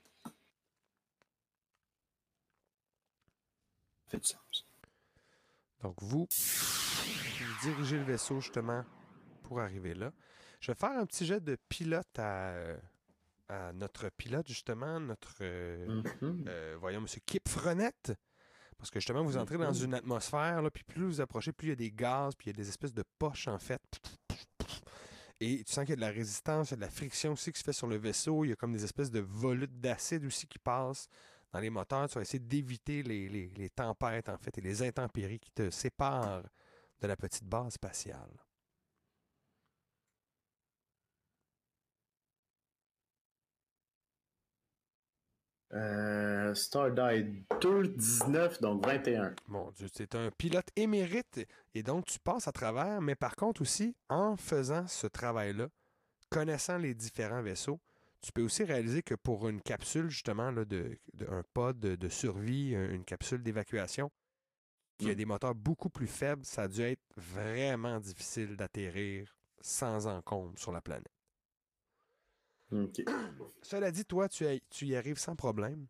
Fait du sens. Donc, vous, vous dirigez le vaisseau justement pour arriver là. Je vais faire un petit jet de pilote à, euh, à notre pilote, justement, notre, euh, Mhm. euh, voyons, M. Kip Frenette. Parce que justement, vous entrez dans Mhm. une atmosphère, là, puis plus vous approchez, plus il y a des gaz, puis il y a des espèces de poches, en fait. Et tu sens qu'il y a de la résistance, il y a de la friction aussi qui se fait sur le vaisseau. Il y a comme des espèces de volutes d'acide aussi qui passent dans les moteurs. Tu vas essayer d'éviter les, les- les tempêtes, en fait, et les intempéries qui te séparent de la petite base spatiale. Euh, Stardite 2,19, donc 21. Mon Dieu, c'est un pilote émérite et donc tu passes à travers, mais par contre aussi, en faisant ce travail-là, connaissant les différents vaisseaux, tu peux aussi réaliser que pour une capsule, justement, là, de, de- un pod de, de survie, un- une capsule d'évacuation, qui a Mm. des moteurs beaucoup plus faibles, ça a dû être vraiment difficile d'atterrir sans encombre sur la planète. Cela dit, toi, tu, y- tu y arrives sans problème.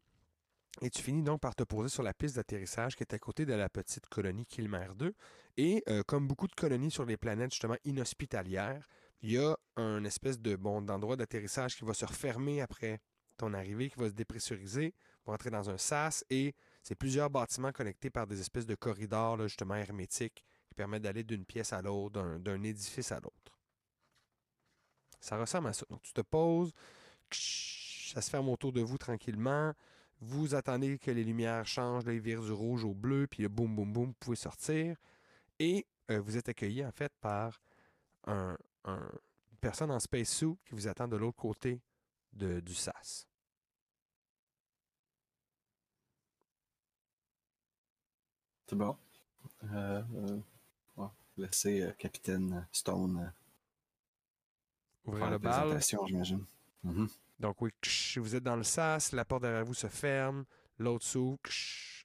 Et tu finis donc par te poser sur la piste d'atterrissage qui est à côté de la petite colonie Kilmer 2. Et euh, comme beaucoup de colonies sur les planètes justement inhospitalières, il y a un espèce de bon d'endroit d'atterrissage qui va se refermer après ton arrivée, qui va se dépressuriser, va entrer dans un sas et c'est plusieurs bâtiments connectés par des espèces de corridors justement hermétiques qui permettent d'aller d'une pièce à l'autre, d'un- d'un édifice à l'autre. Ça ressemble à ça. Donc tu te poses, ça se ferme autour de vous tranquillement. Vous attendez que les lumières changent, là, ils virent du rouge au bleu, puis le boum, boum, boum, vous pouvez sortir. Et euh, vous êtes accueilli, en fait, par un, un- une personne en spacesuit qui vous attend de l'autre côté de- du SAS. C'est bon. Euh, euh, ouais. Laisser euh, Capitaine Stone Ouvrir le la bal. Mhm. Donc oui, ksh, vous êtes dans le sas, la porte derrière vous se ferme, l'autre s'ouvre,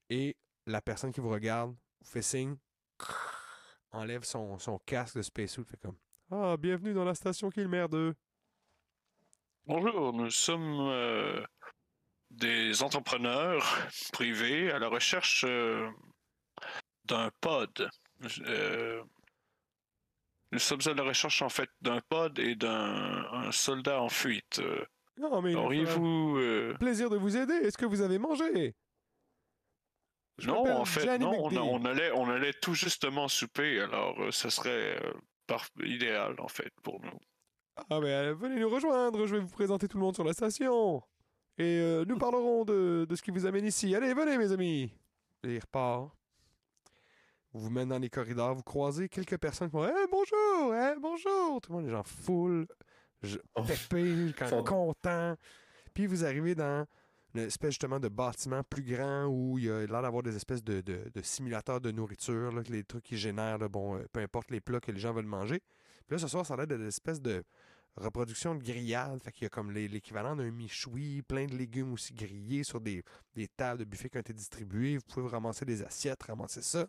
et la personne qui vous regarde vous fait signe, enlève son, son casque de spacesuit, fait comme Ah, bienvenue dans la station Kilmer 2. Bonjour, nous sommes euh, des entrepreneurs privés à la recherche euh, d'un pod. Euh, nous sommes à la recherche en fait d'un pod et d'un un soldat en fuite. Non, mais Auriez-vous... plaisir de vous aider. Est-ce que vous avez mangé? Je Non, en fait, non, on, allait, on allait tout justement souper, alors euh, ça serait euh, idéal en fait pour nous. Ah, ben euh, venez nous rejoindre, je vais vous présenter tout le monde sur la station. Et euh, nous parlerons de, de ce qui vous amène ici. Allez, venez, mes amis. Et il repart. Vous vous mène dans les corridors, vous croisez quelques personnes qui vont Eh, bonjour, eh, bonjour. Tout le monde est genre full, je- Oh. pépé, quand- Sont- content. Puis vous arrivez dans espèce justement de bâtiment plus grand où il y a l'air d'avoir des espèces de, simulateurs de nourriture, là, les trucs qui génèrent, bon, euh, peu importe les plats que les gens veulent manger. Puis là, ce soir, ça a l'air d'être des espèces de reproduction de grillades. Fait qu'il y a comme l'équivalent d'un michoui, plein de légumes aussi grillés sur des, tables de buffet qui ont été distribuées. Vous pouvez ramasser des assiettes, ramasser ça.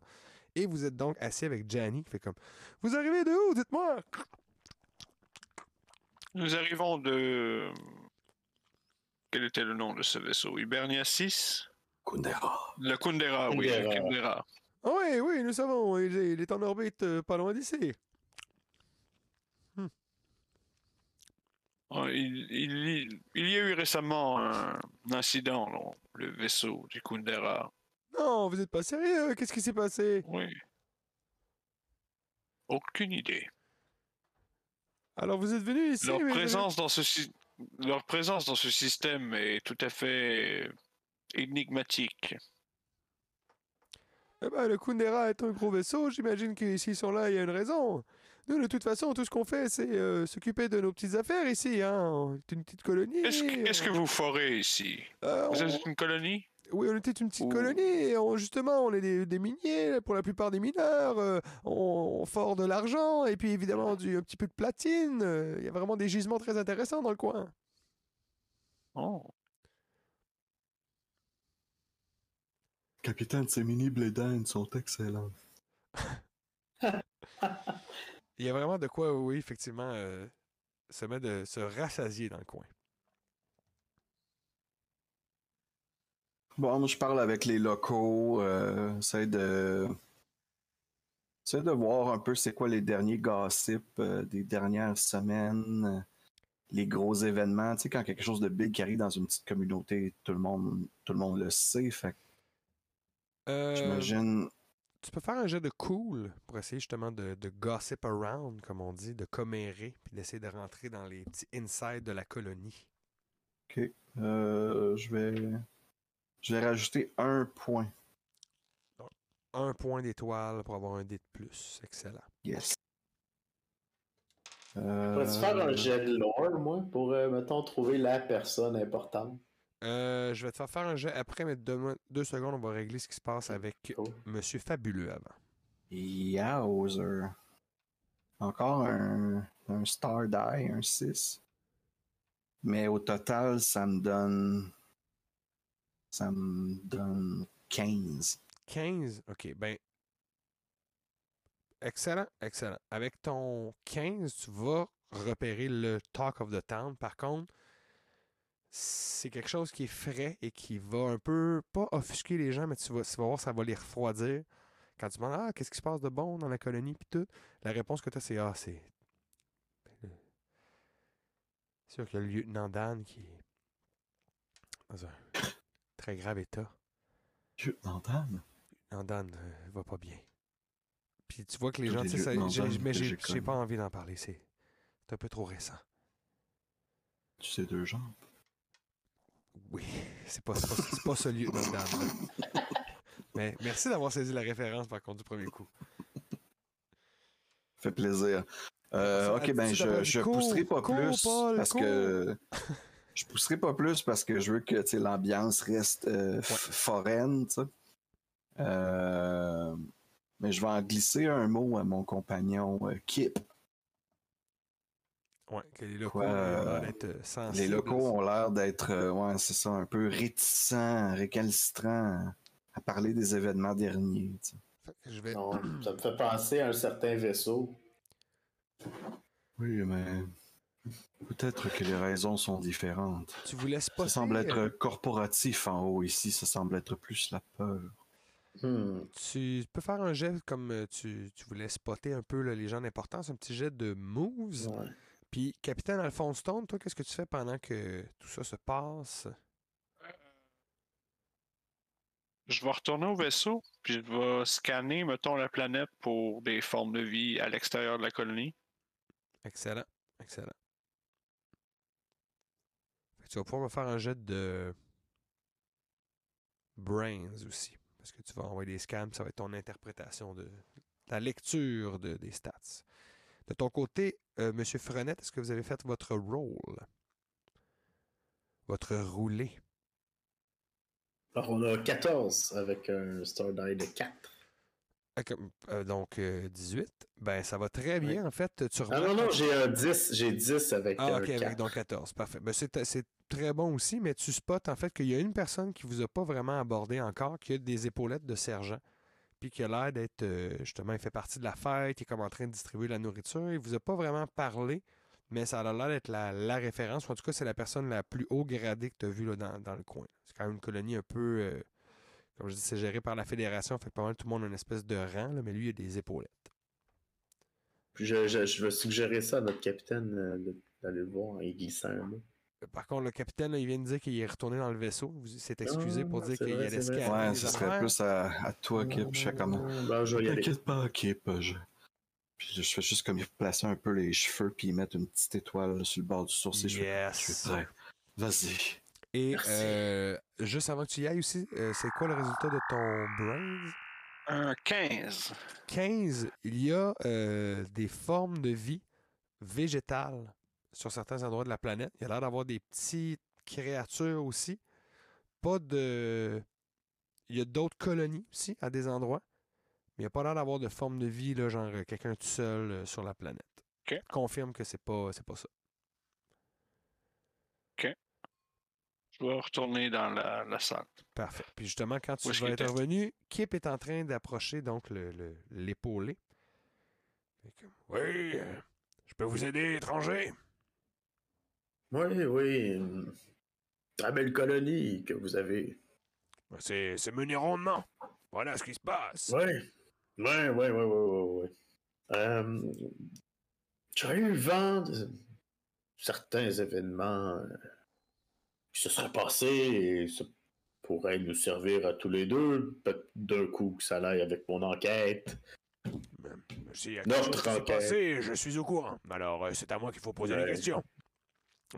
Et vous êtes donc assis avec Gianni qui fait comme Vous arrivez de où, dites-moi Nous arrivons de... Quel était le nom de ce vaisseau? Hibernia 6 Kundera. Le Kundera, oui, le Kundera. Ah Oui, oui, nous savons. Il est, il est en orbite euh, pas loin d'ici. Oh, Il, il- il y a eu récemment un incident dans le vaisseau du Kundera. Non, vous n'êtes pas sérieux? Qu'est-ce qui s'est passé? Oui. Aucune idée. Alors vous êtes venu ici Leur mais vous avez- présence dans ce sy- leur présence dans ce système est tout à fait énigmatique. Eh ben, le Kundera est un gros vaisseau. J'imagine que s'ils sont là, il y a une raison. Nous, de toute façon, tout ce qu'on fait, c'est euh, s'occuper de nos petites affaires ici. Hein. C'est une petite colonie. Qu'est-ce que, vous ferez ici? Euh, Vous on- êtes une colonie? Oui, on était une petite colonie. Et on- justement, on est des, des miniers, pour la plupart des mineurs. euh, on, on fort de l'argent et puis évidemment du, un petit peu de platine. euh, Il y a vraiment des gisements très intéressants dans le coin. Oh. Capitaine, ces mini blédins sont excellents. Il y a vraiment de quoi, oui, effectivement, euh, se mettre de se rassasier dans le coin. Bon, moi, je parle avec les locaux, euh, de... Essaie de voir un peu c'est quoi les derniers gossips euh, des dernières semaines, euh, les gros événements. Tu sais, quand quelque chose de big qui arrive dans une petite communauté, tout le monde, tout le, monde le sait. Fait Euh, j'imagine... tu peux faire un jet de cool pour essayer justement de, de gossip around, comme on dit, de commérer, puis d'essayer de rentrer dans les petits insides de la colonie. Ok. Euh, je vais. Je vais rajouter un point. Un point d'étoile pour avoir un dé de plus. Excellent. Yes. Pourrais-tu faire un Euh, jet de lore, moi, pour, euh, mettons, trouver la personne importante? Euh, je vais te faire faire un jet après, mais deux secondes, on va régler ce qui se passe avec Cool. Monsieur Fabuleux avant. Yowzer. Encore un, un Star Die, un 6. Mais au total, ça me donne. Ça me donne 15. 15, ok, ben. Excellent, excellent. Avec ton 15, tu vas repérer le Talk of the Town. Par contre, c'est quelque chose qui est frais et qui va un peu, pas offusquer les gens, mais tu vas, tu vas voir, ça va les refroidir. Quand tu demandes, ah, qu'est-ce qui se passe de bon dans la colonie, puis tout, la réponse que tu as, c'est, ah, c'est. ben, C'est sûr a le lieutenant Dan qui très grave état. Je Dan euh, va pas bien. Puis tu vois que les gens, tu sais, mais j'ai pas envie d'en parler. C'est un peu trop récent. Tu sais, deux jambes. Oui, c'est pas, pas, ce lieutenant Dan. là. Mais merci d'avoir saisi la référence par contre du premier coup. Fait plaisir. Euh, ok, ben je, je pousserai pas cours, plus Paul, parce cours. que je pousserai pas plus parce que je veux que l'ambiance reste euh, foraine. Euh, mais je vais en glisser un mot à mon compagnon euh, Kip. Ouais, que les locaux Quoi, ont l'air euh, d'être. Les locaux ont l'air d'être, euh, ouais, c'est ça, un peu réticents, récalcitrants à parler des événements derniers. Je vais... Non, ça me fait penser à un certain vaisseau. Oui, mais peut-être que les raisons sont différentes. Tu vous laisses Ça semble être corporatif en haut ici, ça semble être plus la peur. Hmm. Tu peux faire un jet comme euh, tu, tu voulais spotter un peu là, les gens d'importance, un petit jet de moves. Ouais. Puis, Capitaine Alphonse Stone, toi, qu'est-ce que tu fais pendant que tout ça se passe? Je vais retourner au vaisseau, puis je vais scanner, mettons, la planète pour des formes de vie à l'extérieur de la colonie. Excellent, excellent. Tu vas pouvoir me faire un jet de brains aussi. Parce que tu vas envoyer des puis ça va être ton interprétation de ta lecture de, des stats. De ton côté, euh, Monsieur Frenette, est-ce que vous avez fait votre roll? Votre roulé? Alors, on a 14 avec un Star Die de 4. Ah, euh, donc, euh, 18. Ben, ça va très bien, en fait. Tu Ah non, non, j'ai un 10. J'ai 10 avec Ah, un ok, 4. avec donc 14. Parfait. Ben, c'est, c'est très bon aussi, mais tu spots en fait qu'il y a une personne qui vous a pas vraiment abordé encore, qui a des épaulettes de sergent, puis qui a l'air d'être, euh, justement, il fait partie de la fête, qui est comme en train de distribuer la nourriture. Il vous a pas vraiment parlé, mais ça a l'air d'être la, la référence, en tout cas, c'est la personne la plus haut gradée que tu as vue là, dans, dans le coin. C'est quand même une colonie un peu, euh, comme je dis, c'est géré par la fédération, fait que pas mal tout le monde a une espèce de rang, là, mais lui, il a des épaulettes. Puis je, je, je vais suggérer ça à notre capitaine euh, d'aller le voir en y glissant un mot. Par contre, le capitaine, là, il vient de dire qu'il est retourné dans le vaisseau. Il s'est excusé pour Ah, dire c'est qu'il allait scanner Ouais, ce serait plus à, à toi, Kip. Je fais comme. Ben, je vais y aller. T'inquiète pas, Kip. Je... Puis je fais juste comme placer un peu les cheveux, puis mettre une petite étoile sur le bord du sourcil. Je fais, Je Yes. suis prêt. Vas-y. Et euh, juste avant que tu y ailles aussi, euh, c'est quoi le résultat de ton brains? Un 15. 15, il y a euh, des formes de vie végétales sur certains endroits de la planète. Il y a l'air d'avoir des petites créatures aussi. Pas de. Il y a d'autres colonies aussi à des endroits. Mais il n'y a pas l'air d'avoir de forme de vie, là, genre quelqu'un tout seul sur la planète. Ok. Confirme que c'est pas, c'est pas ça. Je vais retourner dans la, la salle. Parfait. Puis justement, quand tu Où vas être revenu, Kip est en train d'approcher donc le, le- l'épaulé. Oui, je peux vous aider, étranger. Oui, oui. Très belle colonie que vous avez. C'est c'est mené rondement. Voilà ce qui se passe. Oui. Oui, oui, oui, oui, oui, oui. Euh, J'aurais eu vent de certains événements euh, qui se seraient passés et se pourrait nous servir à tous les deux. Peut-être d'un coup que ça aille avec mon enquête. S'il y a Notre quelque chose qui s'est enquête. passé, je suis au courant. Alors, euh, c'est à moi qu'il faut poser les Ouais. questions.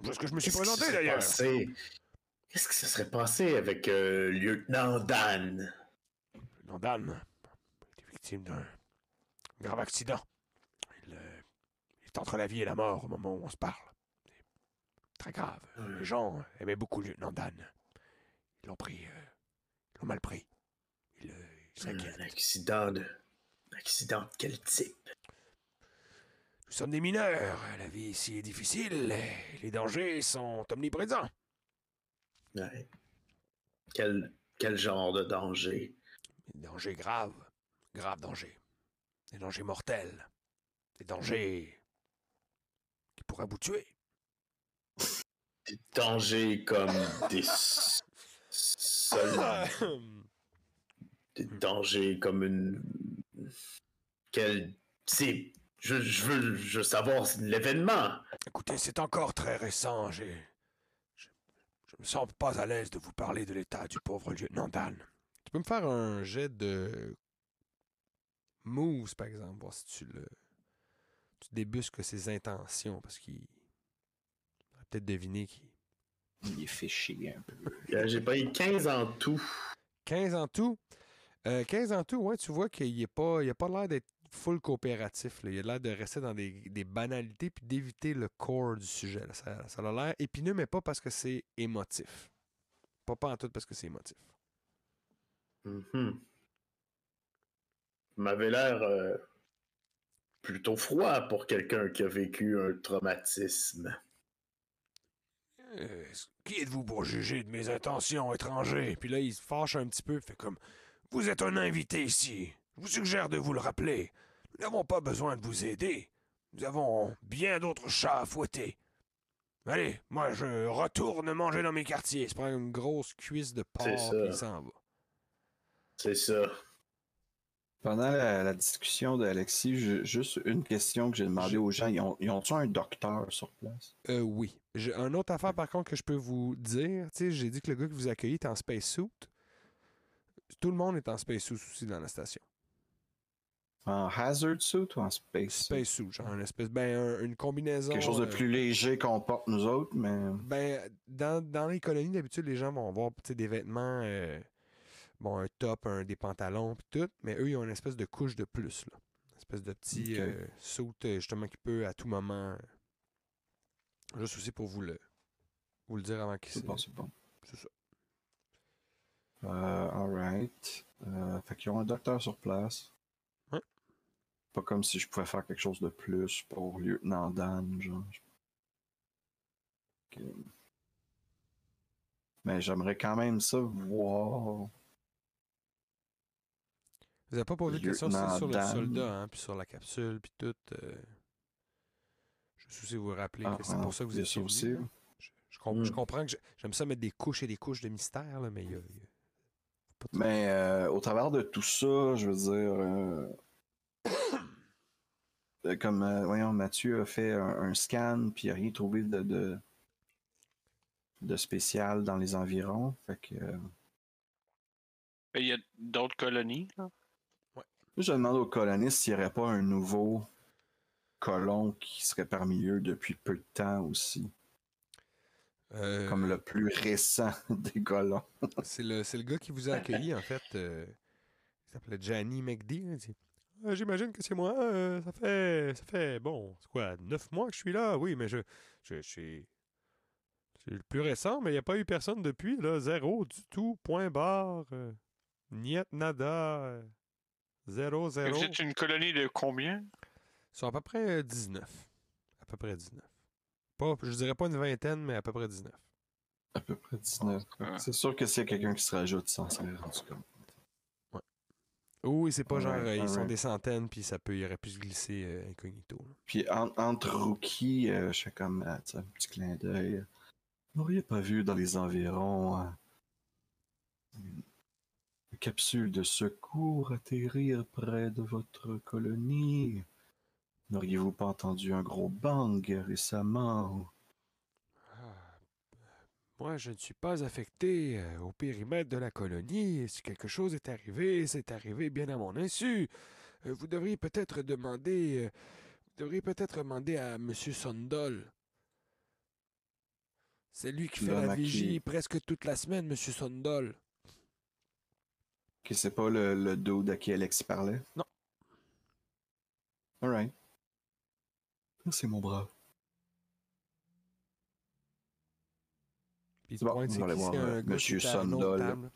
Parce que je me suis présenté se serait d'ailleurs. passé? Qu'est-ce qui se serait passé avec euh, lieutenant Dan? Non, Dan était victime d'un grave accident. Il, euh, il est entre la vie et la mort au moment où on se parle. Très grave. Les gens aimaient beaucoup le lieutenant Dan. Ils l'ont pris. euh, ils l'ont mal pris. Ils, euh, ils s'inquiètent. Un accident de. un accident de quel type? Nous sommes des mineurs. La vie ici est difficile. Les dangers sont omniprésents. Ouais. Quel, quel genre de danger? Des dangers graves. Graves dangers. Des dangers mortels. Des dangers qui pourraient vous tuer. Des dangers comme des. des dangers comme une. Quel type? Je, je veux, je veux savoir l'événement. Écoutez, c'est encore très récent. J'ai. Je, je me sens pas à l'aise de vous parler de l'état du pauvre lieutenant Dan. Tu peux me faire un jet de moves, par exemple, voir si tu le. Tu débusques ses intentions, parce qu'il. Peut-être deviner qu'il. Il est fait chier un peu. Euh, J'ai pas eu 15 en tout. 15 en tout? Euh, 15 en tout, ouais, tu vois qu'il il a pas l'air d'être full coopératif. là. Il a l'air de rester dans des, des banalités puis d'éviter le core du sujet. là. Ça, ça a l'air épineux, mais pas parce que c'est émotif. Pas, pas en tout parce que c'est émotif. Mhm. Il m'avait l'air euh, plutôt froid pour quelqu'un qui a vécu un traumatisme. Euh, qui êtes-vous pour juger de mes intentions, étranger? Puis là, il se fâche un petit peu, fait comme. Vous êtes un invité ici. Je vous suggère de vous le rappeler. Nous n'avons pas besoin de vous aider. Nous avons bien d'autres chats à fouetter. Allez, moi je retourne manger dans mes quartiers. Il se prend une grosse cuisse de porc ça. il s'en va. C'est ça. Pendant la, la discussion d'Alexis, juste une question que j'ai demandé aux gens. Ils ont- ils ont-tu un docteur sur place? Euh, oui. J'ai une autre affaire, par contre, que je peux vous dire. Tu sais, j'ai dit que le gars qui vous accueillit est en spacesuit. Tout le monde est en spacesuit aussi dans la station. En hazard suit ou en space? suit? Spacesuit, genre une espèce. Ben, un- une combinaison. Quelque chose de euh, plus léger qu'on porte nous autres, mais. Ben, dans, dans les colonies, d'habitude, les gens vont avoir des vêtements, euh, bon, un top, un, des pantalons, puis tout, mais eux, ils ont une espèce de couche de plus, là. Une espèce de petit Ok. euh, suit, euh, justement, qui peut à tout moment. Juste aussi pour vous le, vous le dire avant qu'il C'est bon, c'est bon. C'est ça. Euh, alright. Euh, fait qu'ils ont un docteur sur place. Ouais. Pas comme si je pouvais faire quelque chose de plus pour lieutenant Dan, genre. Mais j'aimerais quand même ça voir. Vous n'avez pas posé de questions sur le soldat, hein, puis sur la capsule, puis tout. euh, Je aussi vous rappeler Ah, que c'est ah, pour ça que vous êtes ça aussi. Je, je com- je Mm. comprends que j'ai- j'aime ça mettre des couches et des couches de mystère, là, mais il y a- il y a pas de- Mais euh, au travers de tout ça, je veux dire. euh, euh, comme euh, voyons, Mathieu a fait un, un scan, puis il n'a rien trouvé de, de, de spécial dans les environs. Fait que. euh, Il y a d'autres colonies. là? je demande aux colonistes s'il n'y aurait pas un nouveau colon qui serait parmi eux depuis peu de temps aussi. Euh, Comme le plus récent des colons. C'est le, c'est le gars qui vous a accueilli, en fait. euh, il s'appelait Gianni McD. hein, il dit, Ah, J'imagine que c'est moi. euh, ça fait, ça fait, bon, c'est quoi, neuf mois que je suis là? Oui, mais je, je, je suis... C'est le plus récent, mais il n'y a pas eu personne depuis, là. Zéro du tout, point barre. euh, niet nada. euh, zéro, zéro. Vous êtes une colonie de combien? Ils sont à peu près euh, 19. À peu près 19. Pas, je dirais pas une vingtaine, mais à peu près 19. À peu près 19. Ah. C'est sûr que s'il y a quelqu'un qui se rajoute, ça en serait rendu compte. Oui, c'est pas genre, euh, ils sont des centaines, puis ça peut, il aurait pu se glisser euh, incognito. là. Puis en- entre rookies, euh, je fais comme euh, un petit clin d'œil. Vous n'auriez pas vu dans les environs euh, une capsule de secours atterrir près de votre colonie? N'auriez-vous pas entendu un gros bang récemment? Ah, moi, je ne suis pas affecté euh, au périmètre de la colonie. Si quelque chose est arrivé, c'est arrivé bien à mon insu. Euh, vous devriez peut-être demander... euh, vous devriez peut-être demander à M. Sondol. C'est lui qui fait la qui- vigie presque toute la semaine, M. Sondol. Que c'est pas le, le dude à qui Alex parlait? Non. Alright. Merci, mon bras. Puis C'est bon, on c'est va voir, c'est euh, un gars Monsieur table?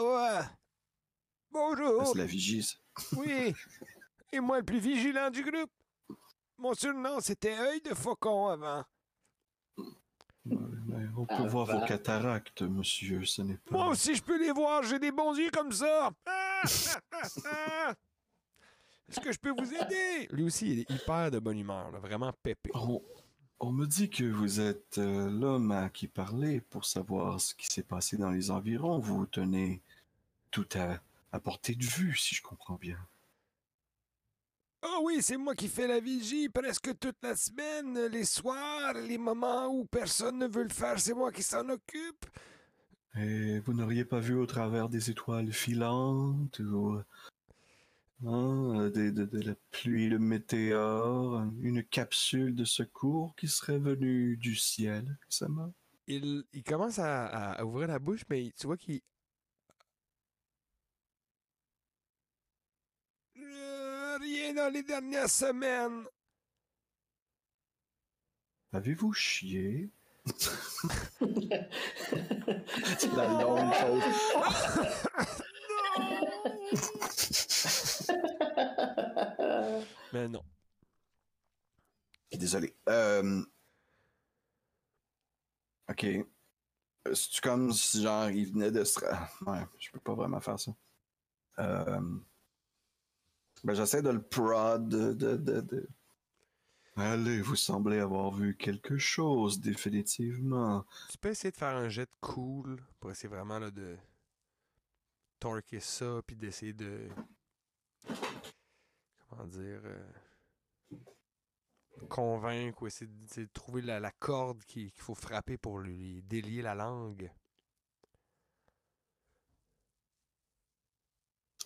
Ouais. Bonjour. C'est la vigie, ça. Oui. Et moi, le plus vigilant du groupe. Mon surnom, c'était œil de faucon avant. Ouais, mais on peut Ah, voir vos cataractes, monsieur, ce n'est pas... Moi aussi, je peux les voir. J'ai des bons yeux comme ça. Est-ce que je peux vous aider? Lui aussi, il est hyper de bonne humeur, là, vraiment pépé. On, on me dit que vous êtes euh, l'homme à qui parler pour savoir ce qui s'est passé dans les environs. Vous tenez tout à, à portée de vue, si je comprends bien. Oh oui, c'est moi qui fais la vigie presque toute la semaine, les soirs, les moments où personne ne veut le faire, c'est moi qui s'en occupe. Et vous n'auriez pas vu au travers des étoiles filantes ou hein, des- de, de la pluie, le météore, une capsule de secours qui serait venue du ciel récemment? Il, il commence à, ouvrir la bouche, mais tu vois qu'il... Rien dans les dernières semaines. Avez-vous chié? C'est la longue pause. Mais non. Désolé. Euh... Ok. C'est comme si genre il venait de se. Ouais, je peux pas vraiment faire ça. Euh... Ben, j'essaie de le prod de, de, de, de- Allez, vous semblez avoir vu quelque chose, définitivement. Tu peux essayer de faire un jet cool pour essayer vraiment là, de torquer ça, puis d'essayer de. Comment dire. euh, convaincre ou essayer de, trouver la, la corde qui- qu'il faut frapper pour lui délier la langue.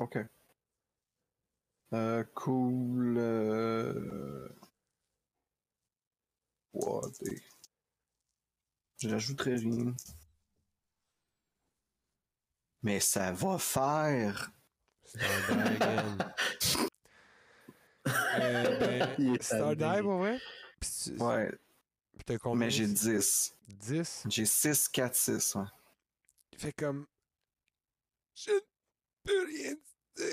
Ok. Euh, cool. Euh... Wow, des- J'ajouterai rien. Mais ça va faire. euh, ben, Il Stardive? Puis Ouais, puis t'as combien? mais j'ai 10. 10. J'ai 6, 4, 6. Ouais. Il fait comme. Je ne peux rien dire.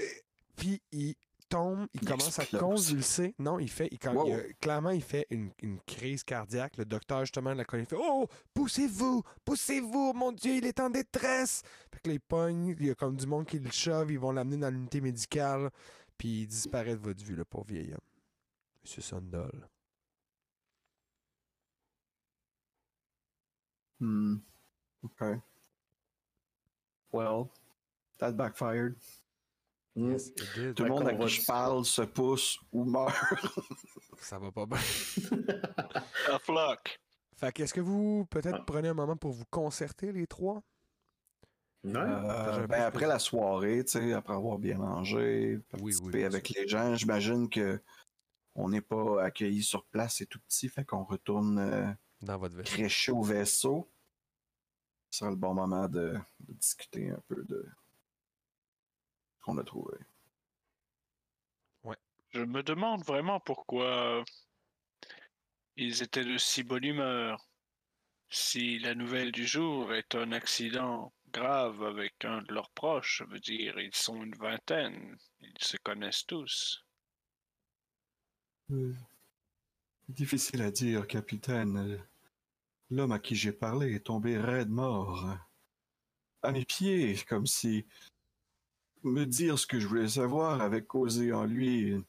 Puis il tombe, il, Il commence à convulser. Non, il fait. Il, quand- Wow. il, clairement, il fait une, une crise cardiaque. Le docteur, justement, la colonie fait Oh, poussez-vous, poussez-vous, mon Dieu, il est en détresse. Fait que là, il pogne, il y a comme du monde qui le shove, ils vont l'amener dans l'unité médicale. Puis il disparaît de votre vue, le pauvre vieil homme. Monsieur Sondol. Hmm. Ok. Well, that backfired. Mm. Yes, it did. Tout le monde à qui je parle se pousse ou meurt. Ça va pas bien. Tough luck. Fait que est-ce que vous, peut-être, prenez un moment pour vous concerter, les trois? Ouais. Euh, ben, après la soirée, tu sais, après avoir bien mangé, participer oui, avec les gens, j'imagine que on n'est pas accueillis sur place, c'est tout petit, fait qu'on retourne euh, Dans votre vaisseau. au vaisseau. Ce sera le bon moment de, de discuter un peu de ce qu'on a trouvé. Je me demande vraiment pourquoi ils étaient de si bonne humeur. Si la nouvelle du jour est un accident grave avec un de leurs proches, ça veut dire ils sont une vingtaine, ils se connaissent tous. Euh, Difficile à dire, capitaine. L'homme à qui j'ai parlé est tombé raide mort. À mes pieds, comme si me dire ce que je voulais savoir avait causé en lui une,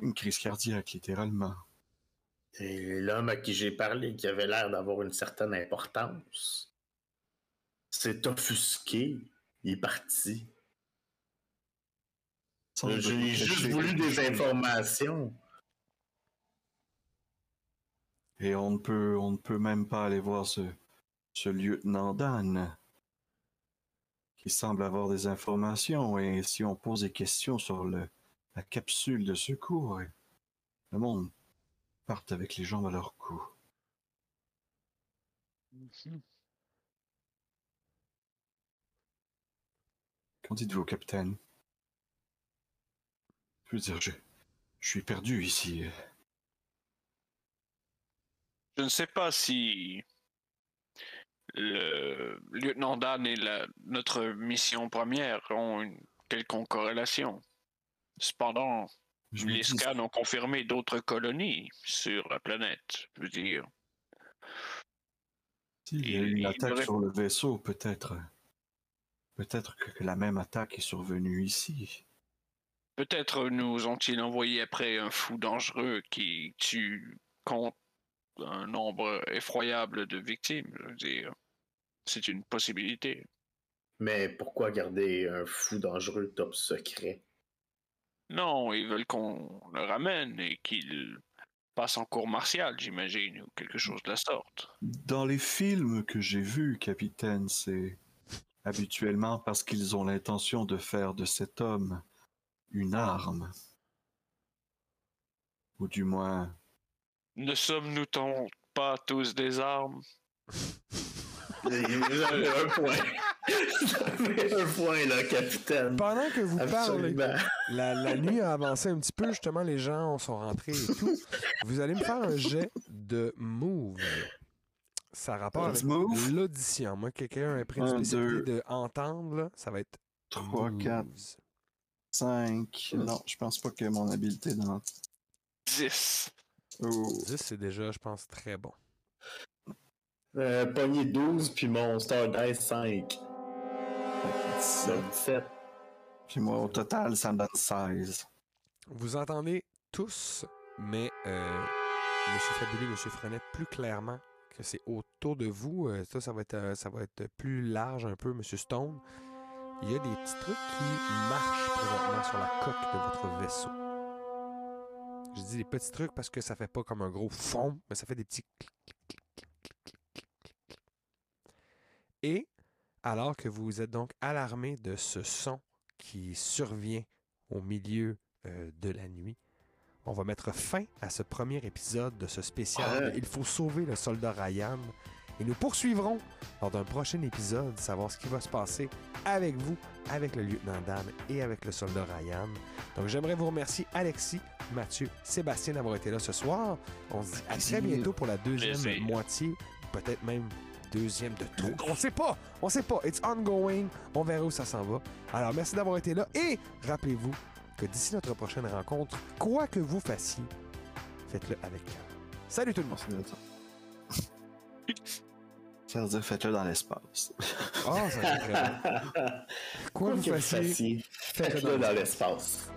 une crise cardiaque, littéralement. Et l'homme à qui j'ai parlé, qui avait l'air d'avoir une certaine importance, s'est offusqué. Il est parti. J'ai juste voulu des informations. Et on ne peut, on ne peut même pas aller voir ce, ce lieutenant Dan qui semble avoir des informations et si on pose des questions sur le, la capsule de secours, le monde part avec les jambes à leur cou. Qu'en dites-vous, capitaine? Je veux dire, je, je suis perdu ici. Je ne sais pas si le lieutenant Dan et la- notre mission première ont une quelconque corrélation. Cependant, Je les dis- scans ont confirmé d'autres colonies sur la planète. Je veux dire, S'il y a eu une attaque aurait- sur le vaisseau, peut-être. Peut-être que, la même attaque est survenue ici. peut-être nous ont-ils envoyé après un fou dangereux qui tue compte un nombre effroyable de victimes. Je veux dire, c'est une possibilité. Mais pourquoi garder un fou dangereux top secret? Non, ils veulent qu'on le ramène et qu'il passe en cours martial, j'imagine, ou quelque chose de la sorte. Dans les films que j'ai vus, capitaine, c'est habituellement parce qu'ils ont l'intention de faire de cet homme une arme. Ou du moins, Ne sommes-nous pas tous des armes? Vous avez un point. Vous avez un point, là, capitaine. Pendant que vous parlez, la, la nuit a avancé un petit peu, justement, les gens sont rentrés et tout. Vous allez me faire un jet de move. Ça a rapport avec l'audition. Moi, quelqu'un a pris une Un, spécialité deux. de entendre, là, ça va être 3, 4, moves. 5. Non, je pense pas que mon habileté dans. 10. Oh. 10, c'est déjà, je pense, très bon. Euh, pogné 12, puis mon Star Dice 5. Ça. 17. Puis moi, au total, ça me donne 16. Vous entendez tous, mais euh, Monsieur Fabuleux, Monsieur Frenet, plus clairement c'est autour de vous. Euh, ça, ça va, être, euh, ça va être plus large un peu, Monsieur Stone. Il y a des petits trucs qui marchent présentement sur la coque de votre vaisseau. Je dis des petits trucs parce que ça fait pas comme un gros fond, mais ça fait des petits Et alors que vous êtes donc alarmé de ce son qui survient au milieu euh, de la nuit, on va mettre fin à ce premier épisode de ce spécial. Ouais. Il faut sauver le soldat Ryan. Et nous poursuivrons lors d'un prochain épisode, savoir ce qui va se passer avec vous, avec le lieutenant Dan et avec le soldat Ryan. Donc j'aimerais vous remercier Alexis, Mathieu, Sébastien d'avoir été là ce soir. On se dit à très bientôt pour la deuxième moitié, peut-être même deuxième de tout. On sait pas, on sait pas. It's ongoing. On verra où ça s'en va. Alors merci d'avoir été là et rappelez-vous que d'ici notre prochaine rencontre, quoi que vous fassiez, faites-le avec cœur. Salut tout le monde. Ça veut dire- faites-le dans l'espace. Ah, ça. Quoi Quoi que vous fassiez, fassiez, faites-le faites-le dans dans l'espace.